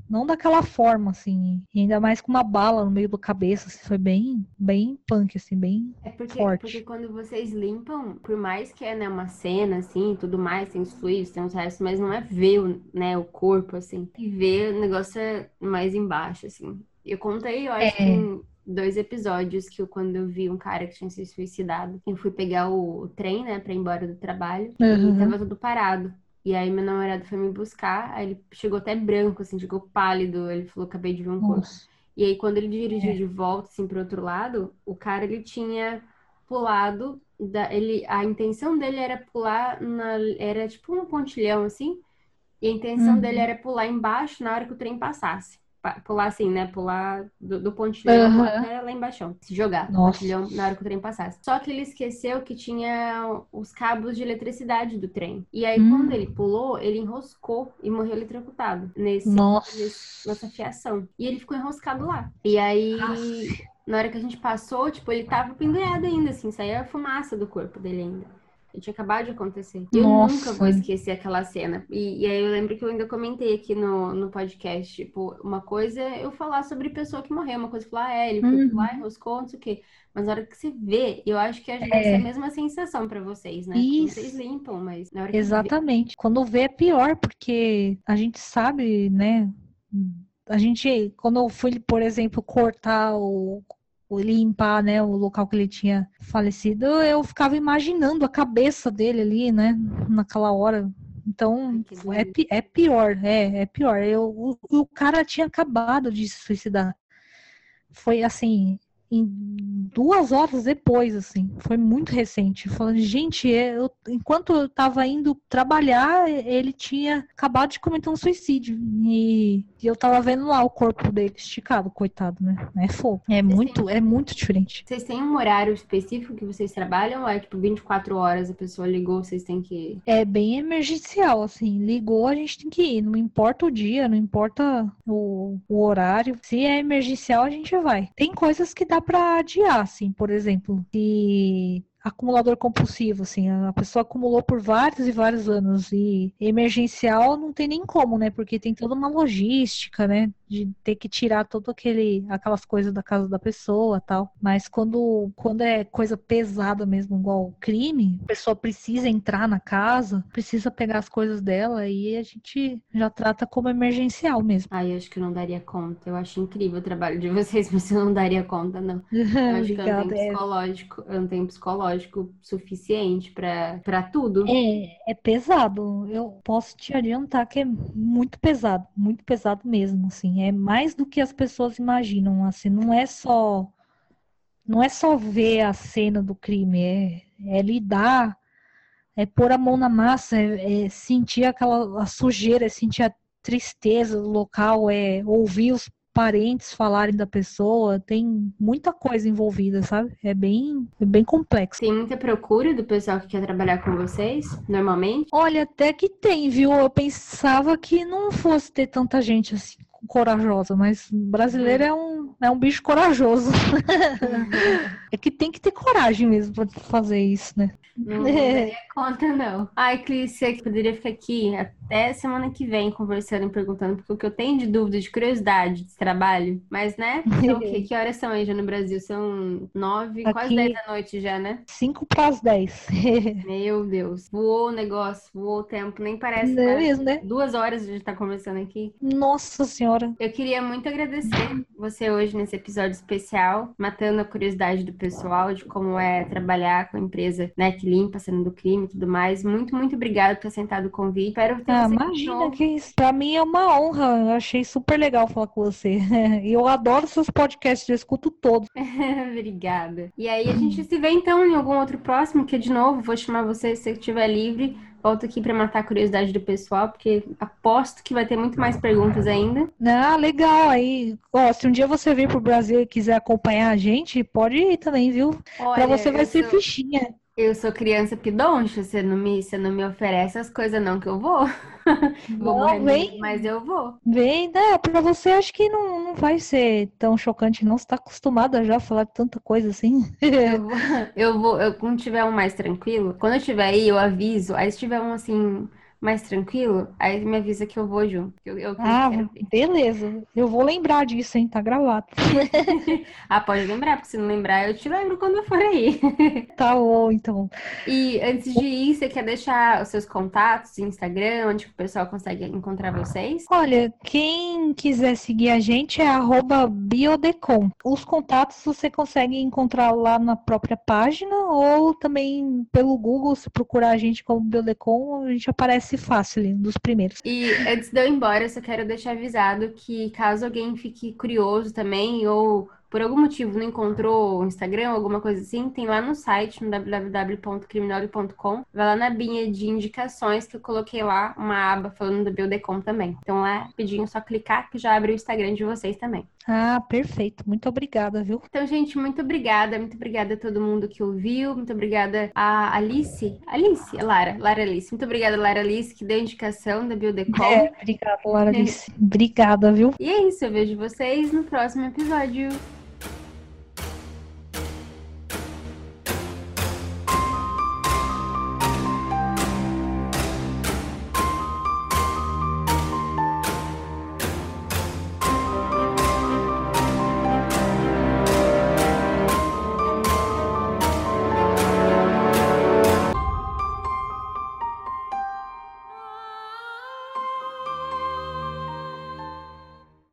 Não daquela forma, assim. E ainda mais com uma bala no meio da cabeça. Assim, foi bem, bem punk, assim, bem É porque, forte. porque quando vocês limpam, por mais que é né, uma cena, assim, tudo mais, tem os fluidos, tem os restos, mas não é ver o, né, o corpo, assim. E ver o negócio é mais embaixo, assim. Eu contei, eu acho que É. em dois episódios que eu, quando eu vi um cara que tinha se suicidado, eu fui pegar o, trem, né, pra ir embora do trabalho, e Uhum. tava tudo parado. E aí meu namorado foi me buscar, aí ele chegou até branco, assim, chegou pálido, ele falou, acabei de ver um corpo. E aí, quando ele dirigiu É. de volta, assim, pro outro lado, o cara, ele tinha pulado, da, ele, a intenção dele era pular, na, era tipo um pontilhão, assim, e a intenção Uhum. dele era pular embaixo na hora que o trem passasse. Pular assim, né? Pular do, do pontilhão Aham. até lá embaixo. Se jogar no Nossa. pontilhão na hora que o trem passasse. Só que ele esqueceu que tinha os cabos de eletricidade do trem. E aí, Hum. quando ele pulou, ele enroscou e morreu eletrocutado nesse, Nossa. nesse- nessa fiação. E ele ficou enroscado lá. E aí, na hora que a gente passou, tipo, ele tava pendurado ainda, assim, saía a fumaça do corpo dele ainda. Tinha acabado de acontecer. E eu nunca vou esquecer aquela cena. E, e aí eu lembro que eu ainda comentei aqui no, no podcast, tipo, uma coisa é eu falar sobre pessoa que morreu, uma coisa falar, ah, é, ele foi Uhum. lá, enroscou, não sei o quê. Mas na hora que você vê, eu acho que deve É. ser a mesma sensação pra vocês, né? Porque Isso. Vocês limpam, mas na hora que vê, Exatamente. Quando vê é pior, porque a gente sabe, né? A gente, quando eu fui, por exemplo, cortar o limpar, né, o local que ele tinha falecido, eu ficava imaginando a cabeça dele ali, né, naquela hora. Então, Ai, é, é pior, é, é pior. Eu, o, o cara tinha acabado de se suicidar. Foi assim, em duas horas depois, assim, foi muito recente. Falando, gente, é, eu- enquanto eu tava indo trabalhar, ele tinha acabado de cometer um suicídio. E, e eu tava vendo lá o corpo dele esticado, coitado, né? É fogo. É muito, é muito diferente. Vocês têm um horário específico que vocês trabalham? Ou é tipo 24 horas, a pessoa ligou, vocês têm que. É bem emergencial, assim. Ligou, a gente tem que ir. Não importa o dia, não importa o, o horário. Se é emergencial, a gente vai. Tem coisas que dá pra adiar, assim. Por exemplo, se acumulador compulsivo, assim, a pessoa acumulou por vários e vários anos e emergencial não tem nem como, né? Porque tem toda uma logística, né? De ter que tirar todo aquele aquelas coisas da casa da pessoa, tal. Mas quando quando é coisa pesada mesmo, igual crime, a pessoa precisa entrar na casa, precisa pegar as coisas dela e a gente já trata como emergencial mesmo. Ai, eu acho que eu não daria conta. Eu acho incrível o trabalho de vocês, mas eu não daria conta, não. Eu acho que eu não tenho psicológico, eu não tenho psicológico suficiente pra, pra tudo. É, é pesado. Eu posso te adiantar que é muito pesado, muito pesado mesmo, assim. É mais do que as pessoas imaginam, assim. Não é só, não é só ver a cena do crime, é, é lidar, é pôr a mão na massa, é, é sentir aquela sujeira, é sentir a tristeza do local, é ouvir os parentes falarem da pessoa. Tem muita coisa envolvida, sabe? É bem, é bem complexo. Tem muita procura do pessoal que quer trabalhar com vocês, normalmente. Olha, até que tem, viu? Eu pensava que não fosse ter tanta gente assim corajosa, mas brasileiro é um, é um bicho corajoso. É que tem que ter coragem mesmo pra fazer isso, né? Não, não daria conta, não. Ai, Clícia, que poderia ficar aqui até semana que vem conversando e perguntando, porque o que eu tenho de dúvida, de curiosidade desse trabalho, mas né? São o quê? Que horas são aí já no Brasil? São nove, quase Aqui- dez da noite já, né? 5 para as 10. Meu Deus, voou o negócio, voou o tempo, nem parece. Não é mesmo, né? Duas horas a gente tá conversando aqui. Nossa senhora. Eu queria muito agradecer você hoje nesse episódio especial, matando a curiosidade do pessoal de como é trabalhar com a empresa, né, que limpa a cena do crime e tudo mais. Muito, muito obrigada por ter aceitado o convite. Espero ter Ah, imagina que isso. Pra mim é uma honra. Eu achei super legal falar com você. E eu adoro seus podcasts, eu escuto todos. Obrigada. E aí a gente se vê então em algum outro próximo, que de novo vou chamar você se você estiver livre. Volto aqui para matar a curiosidade do pessoal, porque aposto que vai ter muito mais perguntas ainda. Ah, legal. Aí, ó, se um dia você vir pro Brasil e quiser acompanhar a gente, pode ir também, viu? Para você vai ser sou... fichinha. Eu sou criança pidoncha, você não me, você não me oferece as coisas não que eu vou. vou não, vem, mas eu vou. Vem, né? Pra você acho que não, não vai ser tão chocante, não. Você tá acostumada já a falar tanta coisa assim. eu vou, eu vou, eu, quando tiver um mais tranquilo, quando eu tiver aí, eu aviso. Aí se tiver um assim mais tranquilo, aí me avisa que eu vou junto. Eu, eu ah, beleza. Eu vou lembrar disso, hein? Tá gravado. ah, pode lembrar, porque se não lembrar, eu te lembro quando eu for aí. tá bom, então. E antes de ir, você quer deixar os seus contatos, Instagram, onde o pessoal consegue encontrar vocês? Olha, quem quiser seguir a gente é biodecom. Os contatos você consegue encontrar lá na própria página ou também pelo Google, se procurar a gente como Biodecom, a gente aparece fácil, dos primeiros. E antes de eu ir embora, eu só quero deixar avisado que caso alguém fique curioso também ou por algum motivo não encontrou o Instagram, alguma coisa assim, tem lá no site, no www.criminole.com, vai lá na binha de indicações que eu coloquei lá uma aba falando do Buildecom também. Então lá, rapidinho, só clicar que já abre o Instagram de vocês também. Ah, perfeito. Muito obrigada, viu? Então, gente, muito obrigada. Muito obrigada a todo mundo que ouviu. Muito obrigada a Alice. Alice, Lara. Lara Alice. Muito obrigada, Lara Alice, que deu a indicação da Buildecom. É, obrigada, Lara Alice. obrigada, viu? E é isso. Eu vejo vocês no próximo episódio.